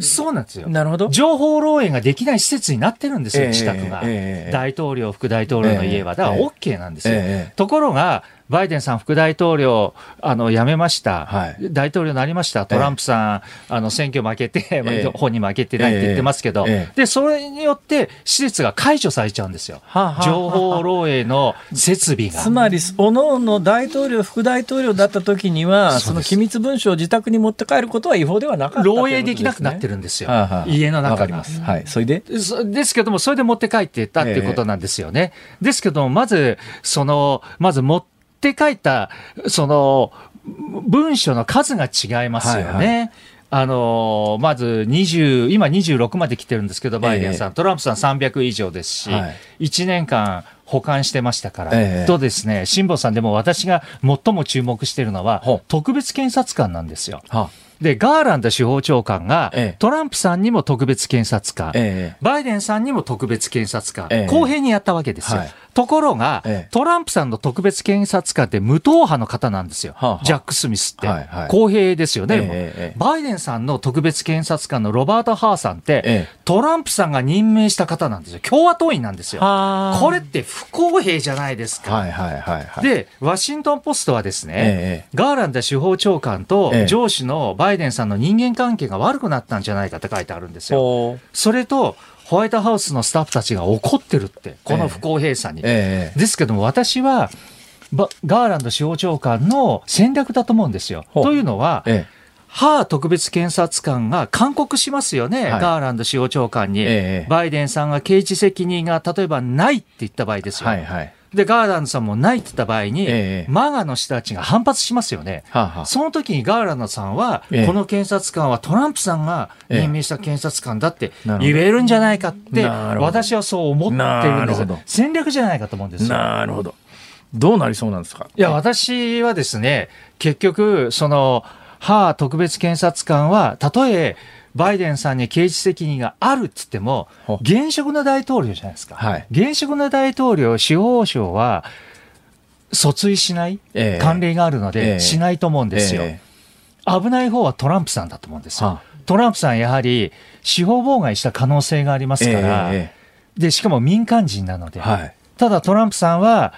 そうなんですよ。なるほど。情報漏洩ができない施設になってるんですよ、自宅が。えー、大統領、副大統領の家は。だから OK なんですよ。えー、ところが、バイデンさん副大統領、あの、辞めました。はい、大統領になりました。トランプさん、あの、選挙負けて、えー、本に負けてないって言ってますけど、えー、で、それによって施設が解除されちゃうんですよ。はあ、情報漏洩の設備が。つまり、おのおの大統領、副大統領だった時には、その機密文書を自宅に持って帰ることは違法ではなかった、ね、漏洩できなくなってるんですよ。家の中が。はい。それで？ですけども、それで持って帰ってたっていうことなんですよね。ですけども、まず、その、まず持ってって書いた、その、文書の数が違いますよね。はいはい。あのまず20、今26まで来てるんですけど、バイデンさん、えー、トランプさん300以上ですし、はい、1年間保管してましたから、えー、とですね、辛坊さんでも私が最も注目しているのは、特別検察官なんですよ。はで、ガーランド司法長官が、ええ、トランプさんにも特別検察官、え、バイデンさんにも特別検察官、公平にやったわけですよ。はいところが、ええ、トランプさんの特別検察官って無党派の方なんですよ。はあはあ、ジャック・スミスって。はいはい、公平ですよね、え、バイデンさんの特別検察官のロバート・ハーさんって、トランプさんが任命した方なんですよ。共和党員なんですよ。これって不公平じゃないですか。はいはいはいはい、で、ワシントン・ポストはですね、ガーランド司法長官と上司のバイデンさんの人間関係が悪くなったんじゃないかって書いてあるんですよ。それと、ホワイトハウスのスタッフたちが怒ってるって、この不公平さに。えーえ。ー、ですけども、私は、ガーランド司法長官の戦略だと思うんですよ。というのは、ええ。ハー特別検察官が勧告しますよね、はい、ガーランド司法長官に、ええ、バイデンさんが刑事責任が例えばないって言った場合ですよ。はいはいで、ガーランドさんもないって言った場合に、ええ、マガの人たちが反発しますよね。はあはあ、その時にガーランドさんは、え、この検察官はトランプさんが任命した検察官だって言えるんじゃないかって、私はそう思ってるんです戦略じゃないかと思うんですよ。なるほど。どうなりそうなんですか？いや、私はですね、結局、その、ハー特別検察官は、たとえ、バイデンさんに刑事責任があるっつっても、現職の大統領じゃないですか。はい、現職の大統領、司法省は、訴追しない、えー、慣例があるので、えー、しないと思うんですよ、えー、危ない方はトランプさんだと思うんですよ。はあ、トランプさん、やはり司法妨害した可能性がありますから、でしかも民間人なので、はい、ただトランプさんは、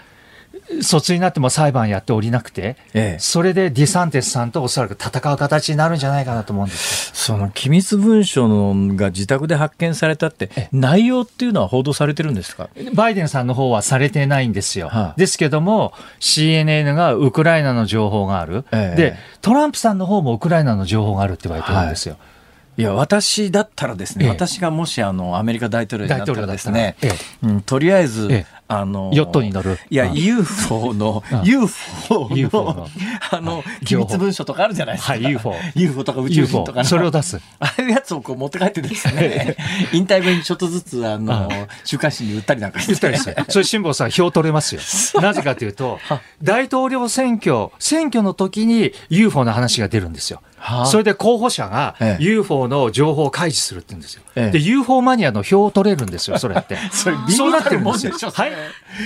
訴追になっても裁判やっておりなくて、ええ、それでディサンティスさんとおそらく戦う形になるんじゃないかなと思うんですその機密文書のが自宅で発見されたって、内容っていうのは報道されてるんですか？バイデンさんの方はされてないんですよ。はあ、ですけども、CNN がウクライナの情報がある、え、で、トランプさんの方もウクライナの情報があるって言われてるんですよ。はい。いや私だったらですね、ええ、私がもしあのアメリカ大統領になったらですね、えうん、とりあえず、あのヨットに乗る。いや、UFO の、UFO の、あの、機密文書とかあるじゃないですか。はい、UFO。UFO とか宇宙人とかそれを出す。ああいうやつをこう持って帰ってですね、引退後にちょっとずつ、あの、週刊誌に売ったりなんかして。売ったりして。それ辛坊さん、票取れますよ。なぜかというと、大統領選挙、選挙の時に UFO の話が出るんですよ。それで候補者が UFO の情報を開示するって言うんですよ。ええ、で、UFO マニアの票を取れるんですよ、それって。それ、ビビたるもんでしょ、はい。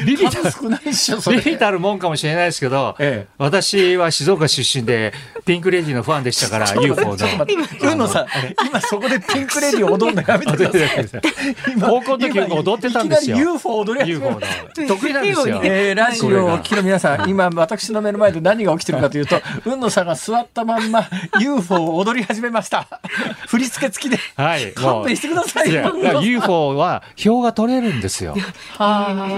ビビたる少ないっしょ、ビビたるもんかもしれないですけど、ええ、私は静岡出身で、ピンクレディーのファンでしたから、UFO の。うのさん、今そこでピンクレディー踊るのやめてください。高校の時踊ってたんですよ。UFO 踊り UFO の。得意なんですよ。えー、ラジオを聞きの皆さん、今私の目の前で何が起きてるかというと、うんのさんが座ったまんま UFO を踊り始めました。振り付け付きで。はい。勘弁してくださいよ。UFO は票が取れるんですよ。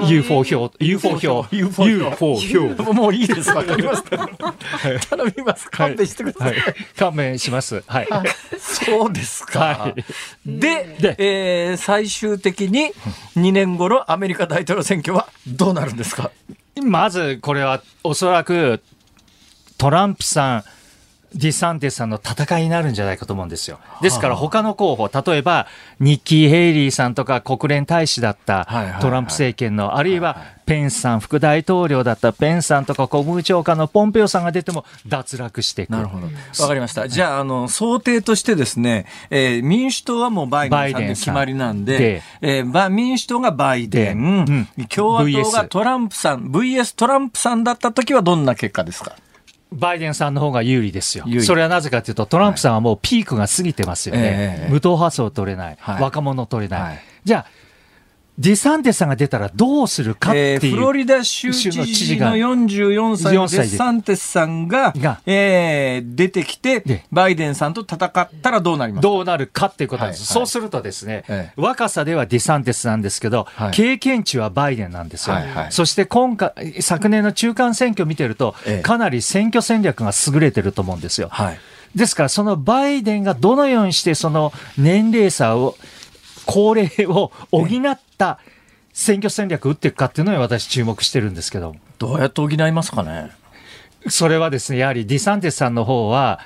UFO 票、UFO 票、UFO 票。もういいです。わかります。頼みます。勘弁してください。勘弁します。はい。そうですか。で、でえー、最終的に2年後のアメリカ大統領選挙はどうなるんですか？まずこれはおそらくトランプさんディサンティスさんの戦いになるんじゃないかと思うんですよ。ですから他の候補、例えばニッキー・ヘイリーさんとか国連大使だったトランプ政権の、あるいはペンスさん、副大統領だったペンさんとか国務長官のポンペオさんが出ても脱落していく。なるほど。わかりました。じゃあ、あの、想定としてですね、えー、民主党はもうバイデンさんで決まりなんで、でえー、民主党がバイデン、うん、共和党がトランプさん、VS トランプさんだった時はどんな結果ですか？バイデンさんの方が有利ですよ。それはなぜかというと、トランプさんはもうピークが過ぎてますよね。無党派層取れない、はい、若者取れない。はい、じゃあ、ディサンティスさんが出たらどうするかっていう、えー、フロリダ州知事の44歳のディサンティスさんが、が。えー、出てきて、バイデンさんと戦ったらどうなります。どうなるかっていうことなんです、はいそうするとですね、えー、若さではディサンティスなんですけど、はい、経験値はバイデンなんですよ。はいはい、そして今回、昨年の中間選挙を見てると、えー、かなり選挙戦略が優れてると思うんですよ。はい、ですから、そのバイデンがどのようにしてその年齢差を高齢を補った選挙戦略打っていくかっていうのに私注目してるんですけど。どうやって補いますかね？それはですね、やはりディサンティスさんの方は、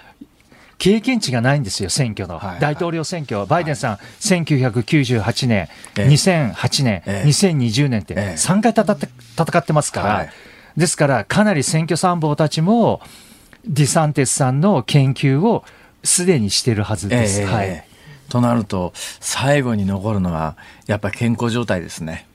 経験値がないんですよ、選挙の。はいはい、大統領選挙、バイデンさん、はい、1998年、えー、2008年、えー、2020年って3回戦って戦ってますから、はい、ですから、かなり選挙参謀たちも、ディサンティスさんの研究をすでにしてるはずです。えー、はい。となると、最後に残るのは、やっぱり健康状態ですね。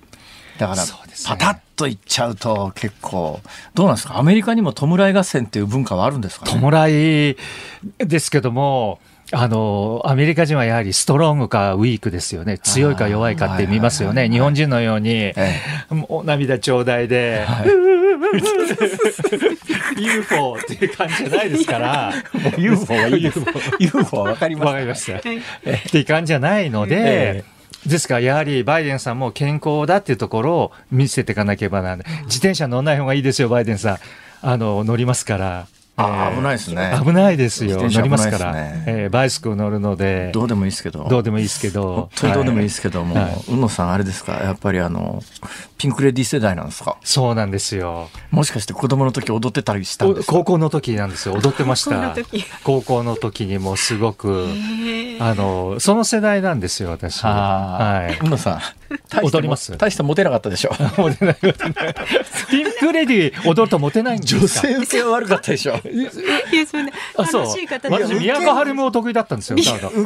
だから、パタッといっちゃうと結構、どうなんですか？アメリカにも弔い合戦っていう文化はあるんですかね？弔いですけども、あの、アメリカ人はやはりストロングかウィークですよね。強いか弱いかって見ますよね。日本人のように、ええ、もう涙ちょうだいで、はい、UFO っていう感じじゃないですから、UFO はいいです。UFO は わかります。わかりました。っていう感じじゃないので、えですから、やはりバイデンさんも健康だっていうところを見せていかなければならない。自転車乗らない方がいいですよ、バイデンさん。あの、乗りますから。あ危ないですね。危ないですよ。乗りますから。えー、バイスクを乗るので。どうでもいいですけど。どうでもいいですけど。本当にどうでもいいですけども、はい、宇野さんあれですか、やっぱりあの、ピンクレディ世代なんですか？そうなんですよ。もしかして子供の時踊ってたりしたんですか？高校の時なんですよ。踊ってました。高校の時にもすごく、あの、その世代なんですよ、私。はい。宇野さん。踊ります大してモテなかったでしょ？モテない。ピンクレディ踊るとモテないんですか？女性受けは悪かったでしょ。それね、楽しい方私、宮古春美も得意だったんですよ、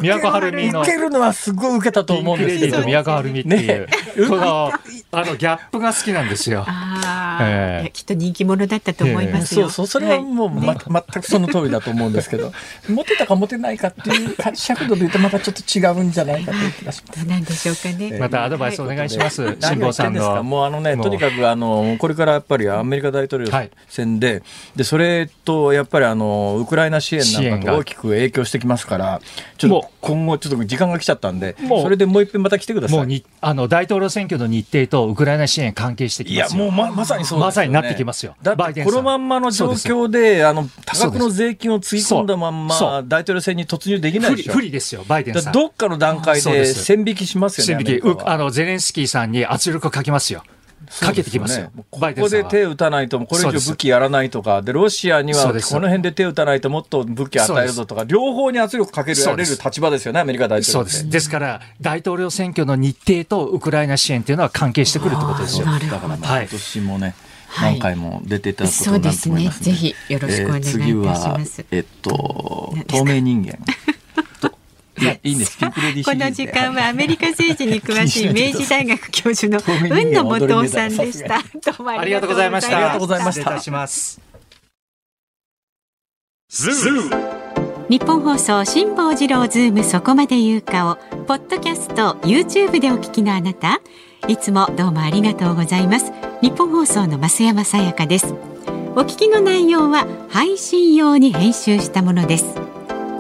宮古春美の。受けるのはすごい受けたと思うんですけど。宮古春美っていう。この、あの、ギャップが好きなんですよ。えきっと人気者だったと思いますよ。そうそう、それはもう、ま、全くその通りだと思うんですけど、モテたかモテないかっていう尺度で言うとまたちょっと違うんじゃないかという気がします。なんでしょうかね。またアドバイスお願いします。辛坊さんの。もうあのね、とにかくあの、これからやっぱりアメリカ大統領選で、で、それとやっぱりあの、ウクライナ支援なんかと大きく影響してきますから、ちょっと今後、ちょっと時間が来ちゃったんで、それでもう一遍また来てください。もうにあの大統領選挙の日程とウクライナ支援関係してきますいや、もうままさにそう、ね、まさになってきますよ。だってこのまんまの状況で、あの多額の税金をつぎ込んだまんま、大統領選に突入できないでしょ。不利ですよ、バイデンさん。どっかの段階で線引きしますよね。線引き、あのゼレンスキーさんに圧力かけますよ。かけてきますよ。ここで手打たないと、これ以上武器やらないとか、でロシアにはこの辺で手打たないともっと武器与えるぞとか、両方に圧力かけられる立場ですよね、アメリカ大統領そうです。ですから、大統領選挙の日程とウクライナ支援というのは関係してくるってことですよ。だから、今年もね、何回も出ていただくことになると思います、ね、そうですね。ぜひよろしくお願いいたします。えー、えっと、透明人間。い。いんです。この時間はアメリカ政治に 詳しい明治大学教授の雲野元夫さんでした。どうもありがとうございました。ありがとうございました。ニッポン放送辛坊治郎ズームそこまで言うかをポッドキャスト YouTube でお聞きのあなた。いつもどうもありがとうございます。ニッポン放送の増山さやかです。お聞きの内容は配信用に編集したものです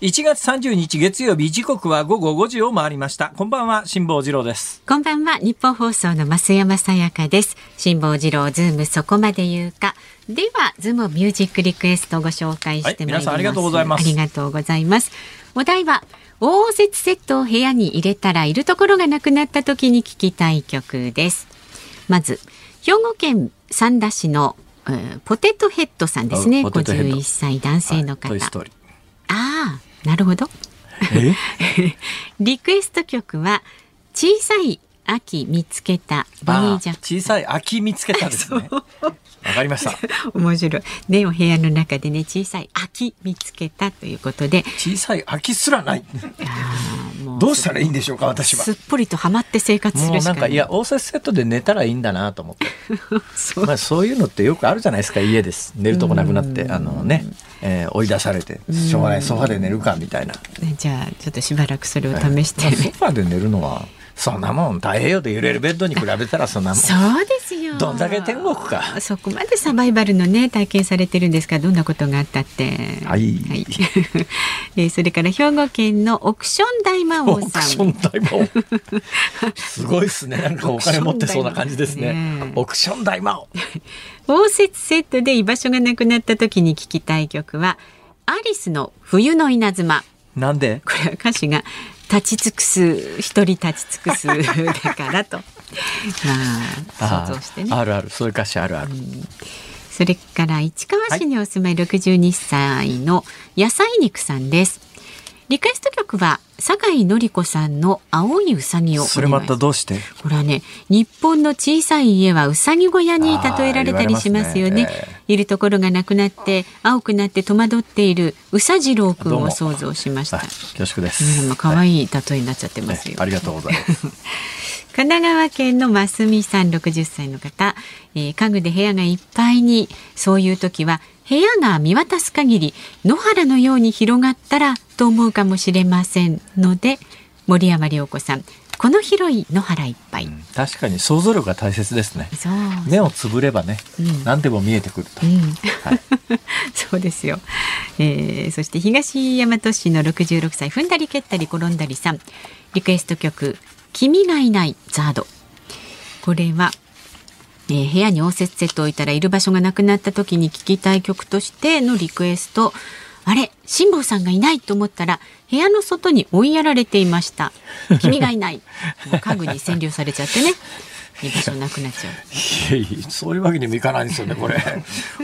1月30日月曜日時刻は午後5時を回りました。こんばんは辛坊治郎です。こんばんはニッポン放送の増山さやかです。辛坊治郎ズームそこまで言うか。ではズームミュージックリクエストをご紹介してまいります、はい、皆さんありがとうございます。ありがとうございます。お題は応接セットを部屋に入れたらいるところがなくなった時に聞きたい曲です。まず兵庫県三田市の、えー、ポテトヘッドさんですね。51歳男性の方、はい、なるほど。リクエスト曲は小さい秋見つけた小さい秋見つけたですね。わかりました。面白い。ね、お部屋の中でね、小さい秋見つけたということで。小さい秋すらない。どうしたらいいんでしょうか、私は。すっぽりとはまって生活するしかなんか、いや、応接セットで寝たらいいんだなと思って。そうまあ、そういうのってよくあるじゃないですか、家です。寝るとこなくなって、あのね。えー、追い出されてしょうがないソファで寝るかみたいな、じゃあちょっとしばらくそれを試して、はいまあ、ソファで寝るのはそんなもん大変よと揺れるベッドに比べたらそんなもん。そうですよ。どんだけ天国か。そこまでサバイバルのね体験されてるんですか？どんなことがあったって。はい、はい、えー、それから兵庫県のオクション大魔王さん。オクション大魔王。すごいっすね。なんかお金持ってそうな感じですね。ねオクション大魔王。応接セットで居場所がなくなった時に聞きたい曲はアリスの冬の稲妻。なんで？これは歌詞が立ち尽くす一人立ち尽くすだからと。まあ想像してね。あるある。そういう歌詞あるある、うん、それから市川市にお住まい62歳の野菜肉さんです、リクエスト曲は酒井紀子さんの青いうさぎをそれまたどうして？これはね日本の小さい家はうさぎ小屋に例えられたりしますよね、いるところがなくなって青くなって戸惑っているうさ次郎くんを想像しました。恐縮です、うん、可愛い例えになっちゃってますよ、はい、ありがとうございます。神奈川県のますみさん60歳の方、えー、家具で部屋がいっぱいにそういう時は部屋が見渡す限り野原のように広がったらと思うかもしれませんので森山良子さんこの広い野原いっぱい、うん、確かに想像力が大切ですね。目をつぶればね、うん、何でも見えてくると、うん。はい、そうですよ、えー、そして東大和市の66歳踏んだり蹴ったり転んだりさん。リクエスト曲君がいないザード。これはえー、部屋に応接セットを置いたらいる場所がなくなった時に聴きたい曲としてのリクエスト。あれ辛坊さんがいないと思ったら部屋の外に追いやられていました君がいない家具に占領されちゃってね居場所なくなっちゃう。いやいや、そういうわけにもいかないんですよね、これ。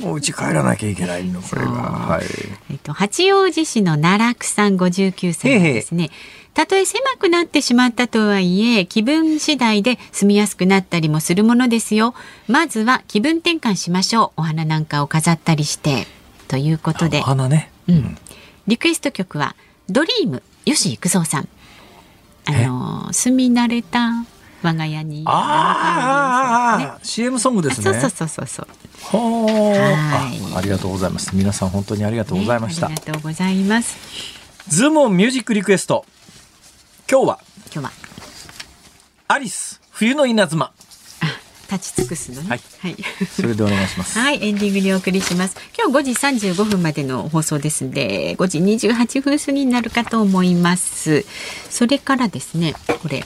お家帰らなきゃいけないの、これが。はい。えっと、八王子市の奈落さん59歳ですね。たとえ狭くなってしまったとはいえ、気分次第で住みやすくなったりもするものですよ。まずは気分転換しましょう。お花なんかを飾ったりして。ということで。お花ね。うん。リクエスト曲は、ドリーム、吉幾三さん。あの、住み慣れた我が家に。ああ、ね、CM ソングですね。そうそうそうそう。はい。ありがとうございます。皆さん本当にありがとうございました。ね、ありがとうございます。ズームミュージックリクエスト。今日は？今日は？アリス冬の稲妻。立ち尽くすのね。はい。はい、それでお願いします。はい、エンディングにお送りします。今日5時35分までの放送ですんで、5時28分過ぎになるかと思います。それからですね、これ。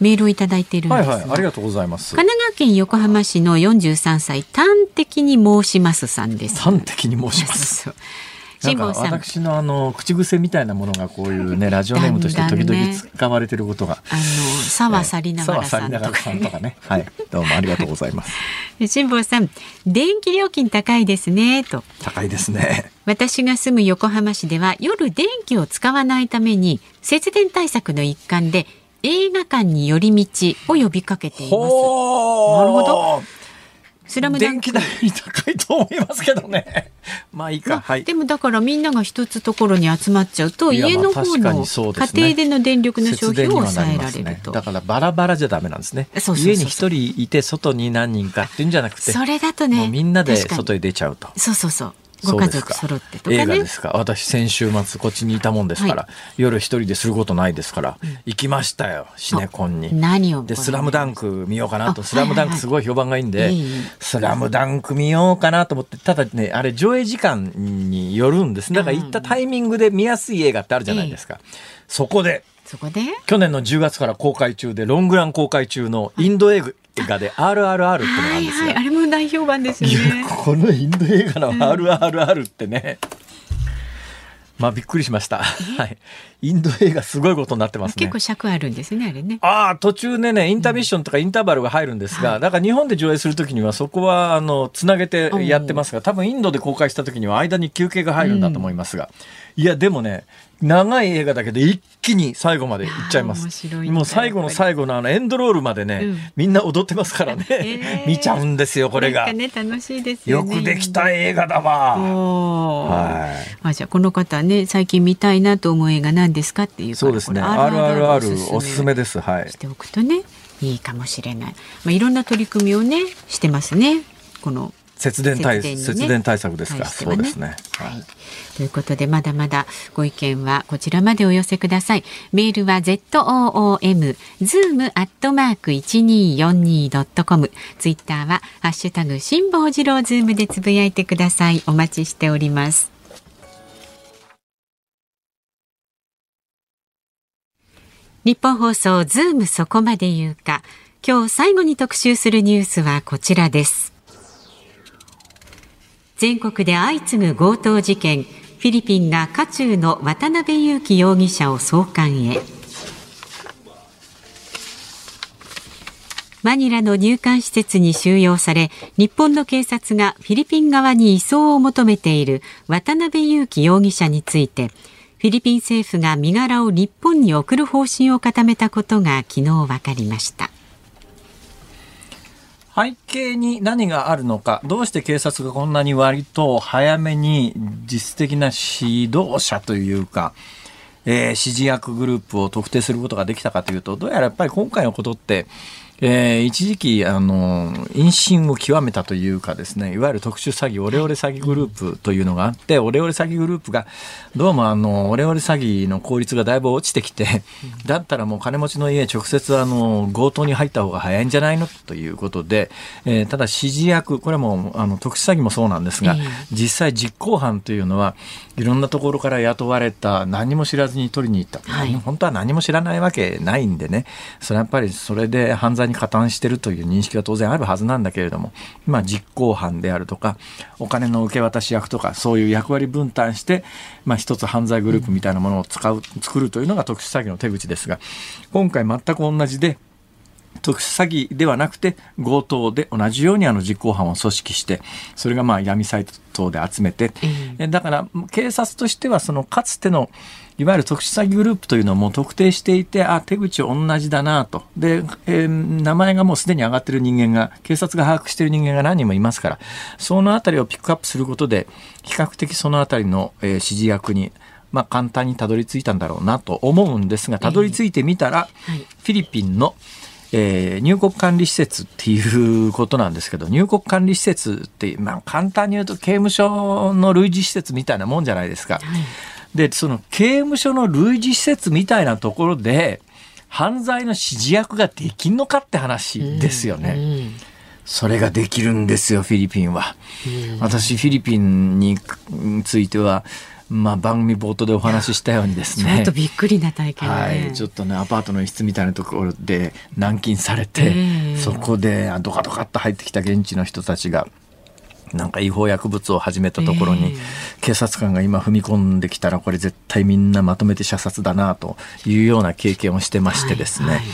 メールをいただいているんです、はいはい、ありがとうございます。神奈川県横浜市の43歳、端的に申しますさんです。端的に申します。なんか私のあの口癖みたいなものがこういうねラジオネームとして時々使われていることが、あの沢さりながらさんとかね、はいどうもありがとうございます。辛坊さん電気料金高いですねと高いですね。私が住む横浜市では夜電気を使わないために節電対策の一環で映画館に寄り道を呼びかけています。なるほど。スラム電気代高いと思いますけどね。まあいいか、はい。でもだからみんなが一つところに集まっちゃうと家の方の家庭での電力の消費を抑えられると。ね、だからバラバラじゃダメなんですね。そう家に一人いて外に何人かっていうんじゃなくて、それだとね、みんなで外へ出ちゃうと。そうそうそう。ご家族揃ってとか、ね、映画ですか。私先週末こっちにいたもんですから、はい、夜一人ですることないですから、うん、行きましたよシネコンに。何をで「スラムダンク見ようかなと「スラムダンクすごい評判がいいんで「スラムダンク見ようかなと思ってただねあれ上映時間によるんです。だから行ったタイミングで見やすい映画ってあるじゃないですか、そこでそこで？去年の10月から公開中でロングラン公開中のインド映画で RRR ってのがあるんですよ、はいはい、あれも大評判ですよねこのインド映画の RRR ってね、まあびっくりしました。はい。インド映画すごいことになってますね。結構尺あるんですね、あれね。ああ、途中でね、インタビッションとかインターバルが入るんですが、うんだから日本で上映するときにはそこは、あの、つなげてやってますが、多分インドで公開したときには間に休憩が入るんだと思いますが、うん、いや、でもね、長い映画だけど一気に最後までいっちゃいます。もう最後の最後のあのエンドロールまでね、うん、みんな踊ってますからね、えー、見ちゃうんですよこれが。ね楽しいですよ、ね、よくできた映画だわ。はい。あじゃあこの方ね最近見たいなと思う映画なんですかっていうそうですね。RRR おすすめです。はい。しておくとねいいかもしれない。まあいろんな取り組みをねしてますね。この節電対、ね、節電対策ですか、ね、そうですね。はい。ということでまだまだご意見はこちらまでお寄せください。メールは z o o m zoom アットマーク一二四二ドットコム。ツイッターはハッシュタグ辛坊治郎ズームでつぶやいてください。お待ちしております。ニッポン放送ズームそこまで言うか。今日最後に特集するニュースはこちらです。全国で相次ぐ強盗事件フィリピンが渦中の渡辺優樹容疑者を送還へ。マニラの入管施設に収容され日本の警察がフィリピン側に移送を求めている渡辺優樹容疑者についてフィリピン政府が身柄を日本に送る方針を固めたことが昨日分かりました。背景に何があるのか、どうして警察がこんなに割と早めに実質的な指導者というか、えー、指示役グループを特定することができたかというと、どうやらやっぱり今回のことって、えー、一時期、あの、陰信を極めたというかですね、いわゆる特殊詐欺、オレオレ詐欺グループというのがあって、オレオレ詐欺グループが、どうもあの、オレオレ詐欺の効率がだいぶ落ちてきて、だったらもう金持ちの家直接あの、強盗に入った方が早いんじゃないのということで、えー、ただ指示役、これもあの、特殊詐欺もそうなんですが、実際実行犯というのは、いろんなところから雇われた、何も知らずに取りに行った。はい、本当は何も知らないわけないんでね、それやっぱりそれで犯罪に加担しているという認識は当然あるはずなんだけれども、まあ、実行犯であるとか、お金の受け渡し役とか、そういう役割分担して、まあ、一つ犯罪グループみたいなものを使う、作るというのが特殊詐欺の手口ですが、今回全く同じで、特殊詐欺ではなくて強盗で同じようにあの実行犯を組織してそれがまあ闇サイトで集めて、えー、だから警察としてはそのかつてのいわゆる特殊詐欺グループというのをもう特定していて、あ、手口同じだなと。で、えー、名前がもうすでに上がってる人間が、警察が把握している人間が何人もいますから、そのあたりをピックアップすることで、比較的そのあたりの、えー、指示役に、まあ、簡単にたどり着いたんだろうなと思うんですが、たどり着いてみたら、えーはい、フィリピンの、えー、入国管理施設っていうことなんですけど、入国管理施設って、まあ、簡単に言うと刑務所の類似施設みたいなもんじゃないですか。はいで、その刑務所の類似施設みたいなところで、犯罪の指示役ができんのかって話ですよね。うんうん、それができるんですよ、フィリピンは。うん、私、フィリピンについては、まあ、番組冒頭でお話ししたようにですね。ちょっとびっくりな体験、ね、はい。ちょっとね、アパートの一室みたいなところで軟禁されて、えー、そこでドカドカっと入ってきた現地の人たちが、なんか違法薬物を始めたところに、警察官が今踏み込んできたらこれ絶対みんなまとめて射殺だなというような経験をしてましてですね、はいはい。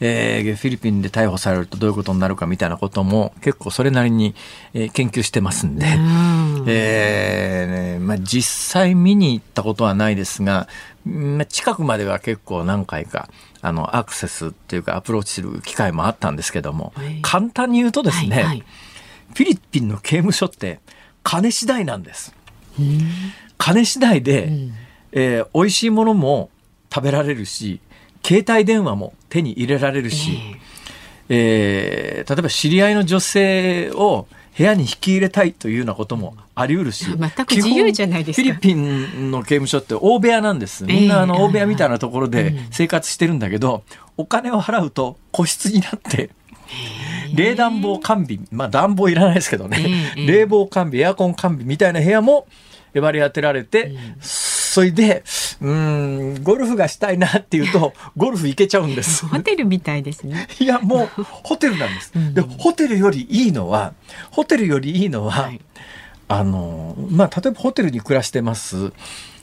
えー、フィリピンで逮捕されるとどういうことになるかみたいなことも結構それなりに、えー、研究してますんで、ん。えー、まあ、実際見に行ったことはないですが、まあ、近くまでは結構何回かあのアクセスっていうかアプローチする機会もあったんですけども、簡単に言うとですね、はいはいフィリピンの刑務所って金次第なんです。金次第で、うん、えー、美味しいものも食べられるし携帯電話も手に入れられるし、えー、えー、例えば知り合いの女性を部屋に引き入れたいというようなこともあり得るし全く自由じゃないですか。フィリピンの刑務所って大部屋なんです。みんなあの大部屋みたいなところで生活してるんだけど、お金を払うと個室になって冷暖房完備、まあ暖房いらないですけどね、冷房完備、エアコン完備みたいな部屋も割り当てられて、それで、うん、ゴルフがしたいなっていうと、ゴルフ行けちゃうんです。ホテルみたいですね。いや、もう、ホテルなんです。で、ホテルよりいいのは、ホテルよりいいのは、はい、あの、まあ、例えばホテルに暮らしてます。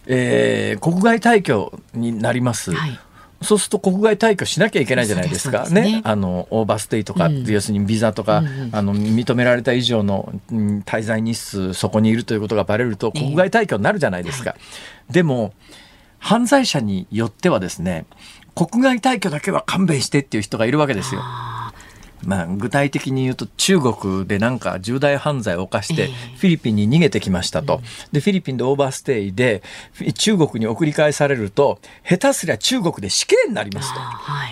えー、国外退去になります。はいそうすると国外退去しなきゃいけないじゃないですか。ね、ね、あの、オーバーステイとか、うん、要するにビザとか、うん、あの、認められた以上の、うん、滞在日数、そこにいるということがバレると、国外退去になるじゃないですか。えー、でも、犯罪者によってはですね、国外退去だけは勘弁してっていう人がいるわけですよ。まあ、具体的に言うと中国でなんか重大犯罪を犯してフィリピンに逃げてきましたと。で、フィリピンでオーバーステイで中国に送り返されると、下手すりゃ中国で死刑になりますと。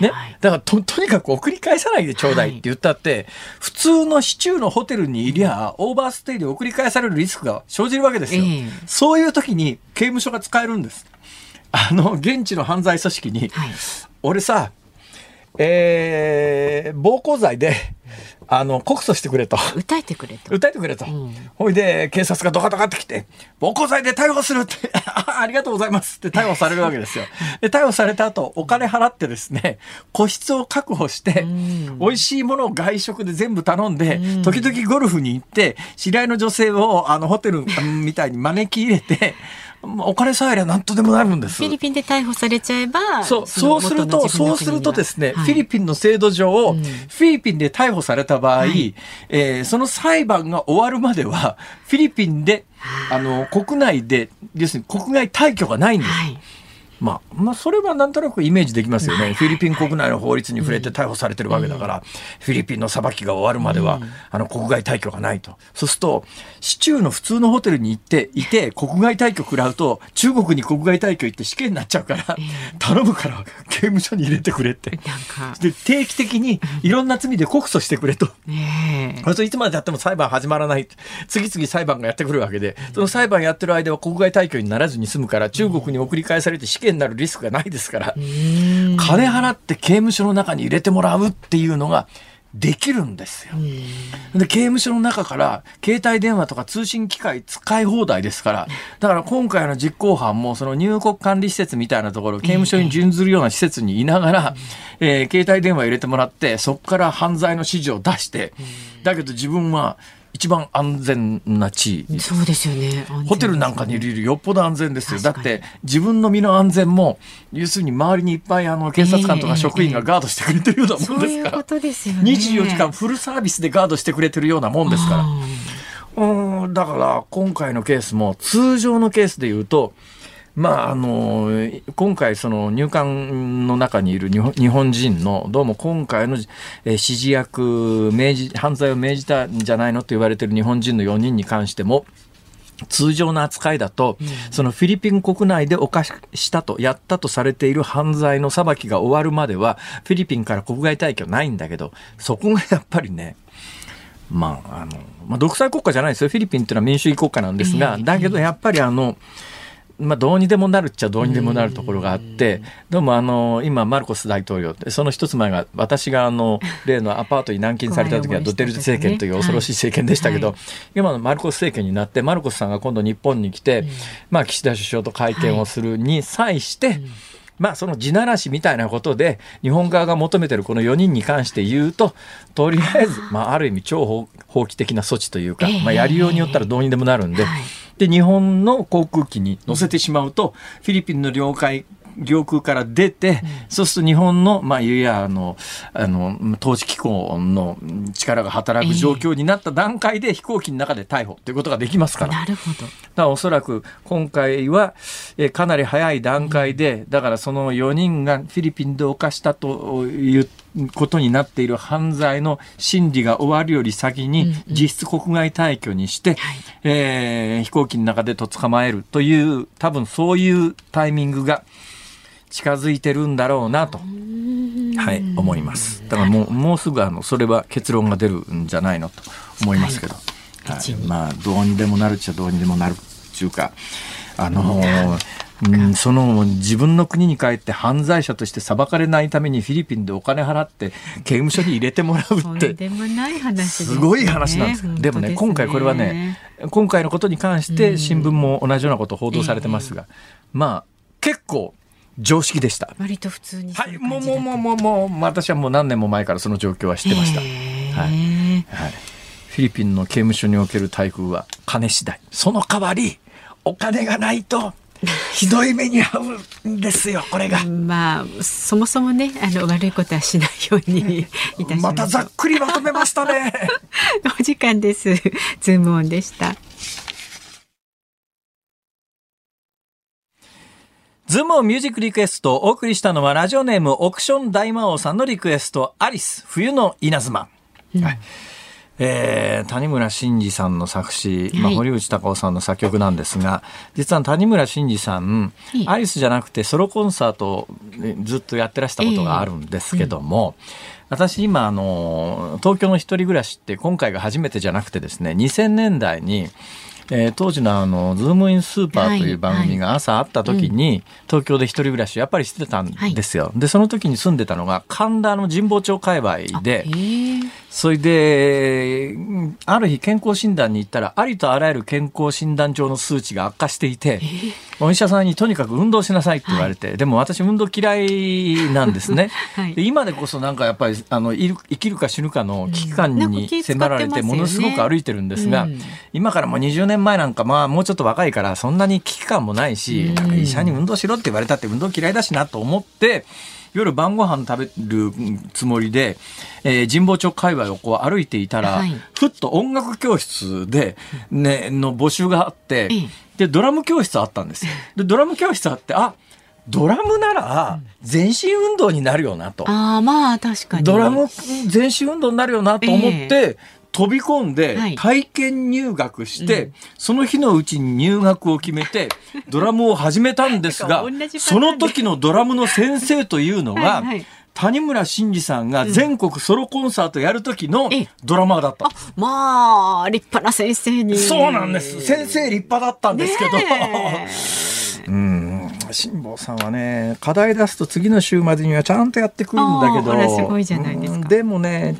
ね。だからと、とにかく送り返さないでちょうだいって言ったって、普通の市中のホテルにいりゃ、オーバーステイで送り返されるリスクが生じるわけですよ。そういう時に刑務所が使えるんです。あの、現地の犯罪組織に、俺さ、えー、暴行罪で、あの、告訴してくれと。訴えてくれと。訴えてくれと。うん、ほいで、警察がドカドカってきて、暴行罪で逮捕するってあ、ありがとうございますって逮捕されるわけですよ。で、逮捕された後、お金払ってですね、個室を確保して、うん、美味しいものを外食で全部頼んで、うん、時々ゴルフに行って、知り合いの女性を、あの、ホテルみたいに招き入れて、お金さえありゃ何とでもなるんです。フィリピンで逮捕されちゃえば、そう、そうすると、そうするとですね、はい、フィリピンの制度上、うん、フィリピンで逮捕された場合、はい、えー、その裁判が終わるまでは、フィリピンで、あの、国内で、要するに国外退去がないんです。はいまあ、まあ、それはなんとなくイメージできますよね。フィリピン国内の法律に触れて逮捕されてるわけだから、フィリピンの裁きが終わるまでは、あの、国外退去がないと。そうすると、市中の普通のホテルに行って、いて、国外退去食らうと、中国に国外退去行って死刑になっちゃうから、頼むから刑務所に入れてくれって。で、定期的にいろんな罪で告訴してくれと。それいつまでやっても裁判始まらない。次々裁判がやってくるわけで、その裁判やってる間は国外退去にならずに済むから、中国に送り返されて死刑になるリスクがないですから、金払って刑務所の中に入れてもらうっていうのが、できるんですよ。で、刑務所の中から携帯電話とか通信機械使い放題ですから、だから今回の実行犯もその入国管理施設みたいなところ、刑務所に準ずるような施設にいながら、えー、携帯電話入れてもらって、そこから犯罪の指示を出して、だけど自分は一番安全な地位。そうですよね、ね、ホテルなんかにいるよりよっぽど安全ですよ。だって自分の身の安全も要するに周りにいっぱいあの警察官とか職員がガードしてくれてるようなもんですから、えー、そういうことですよね。24時間フルサービスでガードしてくれてるようなもんですから。うん。だから今回のケースも通常のケースでいうとまあ、あの今回、その入管の中にいる日本人の、どうも今回の指示役命じ、犯罪を命じたんじゃないのと言われている日本人の4人に関しても、通常の扱いだと、そのフィリピン国内で犯したと、やったとされている犯罪の裁きが終わるまでは、フィリピンから国外退去ないんだけど、そこがやっぱりね、まあ、あの、まあ、独裁国家じゃないですよ。フィリピンっていうのは民主主義国家なんですが、だけどやっぱりあの、まあ、どうにでもなるっちゃどうにでもなるところがあって、どうもあの今、マルコス大統領、その一つ前が、私があの 例のアパートに軟禁された時は、ドテルテ政権という恐ろしい政権でしたけど、今のマルコス政権になって、マルコスさんが今度、日本に来て、まあ、岸田首相と会見をするに際して、まあ、その地ならしみたいなことで、日本側が求めてるこの4人に関して言うと、とりあえず、まあ、ある意味、超法規的な措置というか、まあ、やりようによったらどうにでもなるんで、で、日本の航空機に乗せてしまうと、フィリピンの領海領空から出て、うん、そうすると日本の、まあ、いやあの、あの、統治機構の力が働く状況になった段階で、飛行機の中で逮捕ということができますから。なるほど。だからおそらく今回は、えかなり早い段階で、うん、だからその4人がフィリピンで犯したということになっている犯罪の審理が終わるより先に実質国外退去にして、うんうん、えー、飛行機の中でと捕まえるという多分そういうタイミングが近づいてるんだろうなと、はい、思います。だからもうもうすぐあのそれは結論が出るんじゃないのと思いますけど、はい、はい、まあどうにでもなるっちゃどうにでもなるっていうか。あのー うん、その自分の国に帰って犯罪者として裁かれないためにフィリピンでお金払って刑務所に入れてもらうって。すごい話なんです。でもね今回これはね今回のことに関して新聞も同じようなことを報道されてますが、まあ結構常識でした。割と普通にはい、もうもうもうもうもう私はもう何年も前からその状況は知ってました。はい、はい。フィリピンの刑務所における台風は金次第。その代わりお金がないと ひどい目に遭うんですよ、これが。まあ、そもそもね、あの悪いことはしないようにいたしままたざっくりまとめましたね。お時間です。ズームオンでした。ズームミュージックリクエストをお送りしたのはラジオネームオクション大魔王さんのリクエストアリス冬の稲妻。うん、はい。えー、谷村新司さんの作詞、まあ、堀内孝雄さんの作曲なんですが、実は谷村新司さん、アリスじゃなくてソロコンサートをずっとやってらしたことがあるんですけども、私今あの東京の一人暮らしって今回が初めてじゃなくてですね2000年代にえー、当時のあの、ズームインスーパーという番組が朝あった時に、はいはい、東京で一人暮らしやっぱりしてたんですよ。はい、で、その時に住んでたのが神田の神保町界隈で、それで、ある日健康診断に行ったら、ありとあらゆる健康診断上の数値が悪化していて、お医者さんにとにかく運動しなさいって言われて、はい、でも私運動嫌いなんですね。はい、で今でこそなんかやっぱり、あの、生きるか死ぬかの危機感に迫られて、ものすごく歩いてるんですが、今からもう20年前なん。か、まあもうちょっと若いから、そんなに危機感もないし、なんか医者に運動しろって言われたって運動嫌いだしなと思って、夜晩ご飯食べるつもりで、えー、神保町界隈をこう歩いていたら、はい、ふっと音楽教室で、ね、の募集があって、で、ドラム教室あったんですよ。で、ドラム教室あって、あ、ドラムなら全身運動になるよなと。ああ、まあ確かに。ドラム全身運動になるよなと思って、飛び込んで体験入学して、はいうん、その日のうちに入学を決めて ドラムを始めたんですがその時のドラムの先生というのが、はいはい。谷村新司さんが全国ソロコンサートやる時のドラマーだった、うん、まあ立派な先生に。そうなんです。先生立派だったんですけど、うん辛坊さんはね課題出すと次の週までにはちゃんとやってくるんだけど。でもね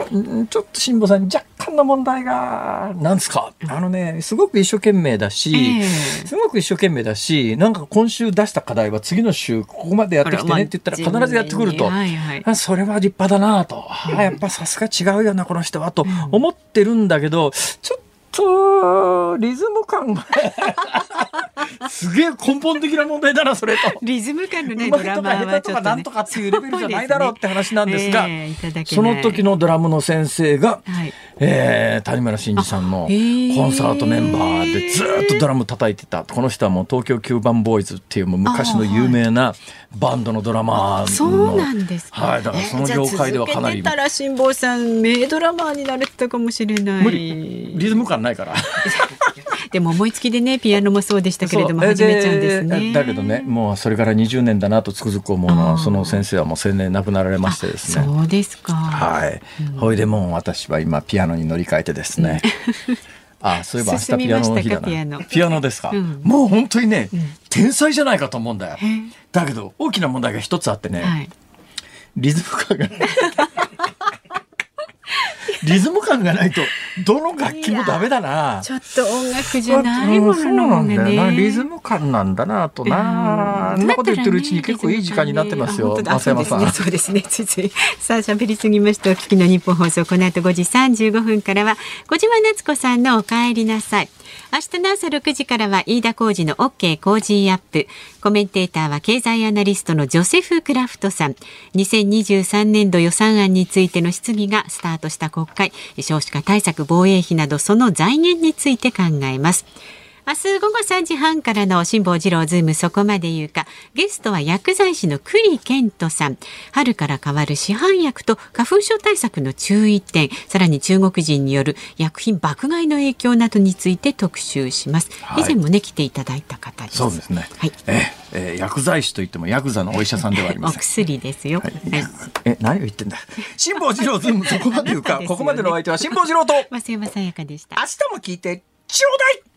ちょっと辛坊さんに若干の問題がなんですか？あのねすごく一生懸命だし、えー、すごく一生懸命だしなんか今週出した課題は次の週ここまでやってきてねって言ったら必ずやってくると、はいはい、それは立派だなと、やっぱさすが違うよなこの人はと思ってるんだけどちょっとリズム感が すげえ根本的な問題だなそれと。リズム感のねドラマはちょっと、ね、なんとかっていうレベルじゃないだろうって話なんですが、えー、その時のドラムの先生が、はい、えー、谷村新司さんのコンサートメンバーでずっとドラム叩いてた。この人はもう東京九番ボーイズっていうもう昔の有名なバンドのドラマの。そうなんですか、はい、だからその業界ではかなり、えー、たら辛坊さん名ドラマーになれてたかもしれない。リズム感ないから でも思いつきでねピアノもそうでしたけれども始めちゃうんですね。だけどねもうそれから20年だなとつくづく思うのはその先生はもう青年亡くなられましてですね。そうですか。はい、うん、ほいでもう私は今ピアノに乗り換えてですね、うん。あそういえば明日ピアノの日だな。ピアノ。ピアノですか、うん、もう本当にね、うん、天才じゃないかと思うんだよ。だけど大きな問題が一つあってね、はい、リズム感が リズム感がないとどの楽器もダメだな。ちょっと音楽じゃないものの方がねリズム感なんだなとな、そんなこと言ってるうちに結構いい時間になってますよ、増山さん。そうですね。ついつい。さあ喋りすぎました。お聞きの日本放送。この後5時35分からは小島夏子さんのお帰りなさい明日の朝6時からは飯田浩二の OK 工事アップ。コメンテーターは経済アナリストのジョセフ・クラフトさん。2023年度予算案についての質疑がスタートした国会。少子化対策防衛費などその財源について考えます。明日午後3時半からの辛坊治郎ズームそこまで言うか。ゲストは薬剤師の栗健人さん。春から変わる市販薬と花粉症対策の注意点。さらに中国人による薬品爆買いの影響などについて特集します、はい、以前もね来ていただいた方です。そうですね。はい。ええー、薬剤師といってもヤクザのお医者さんではありません。お薬ですよ、はい、え何を言ってんだ。辛坊治郎ズームそこまで言うか、ね、ここまでのお相手は辛坊治郎と。増山さやかでした。明日も聞いてちょうだい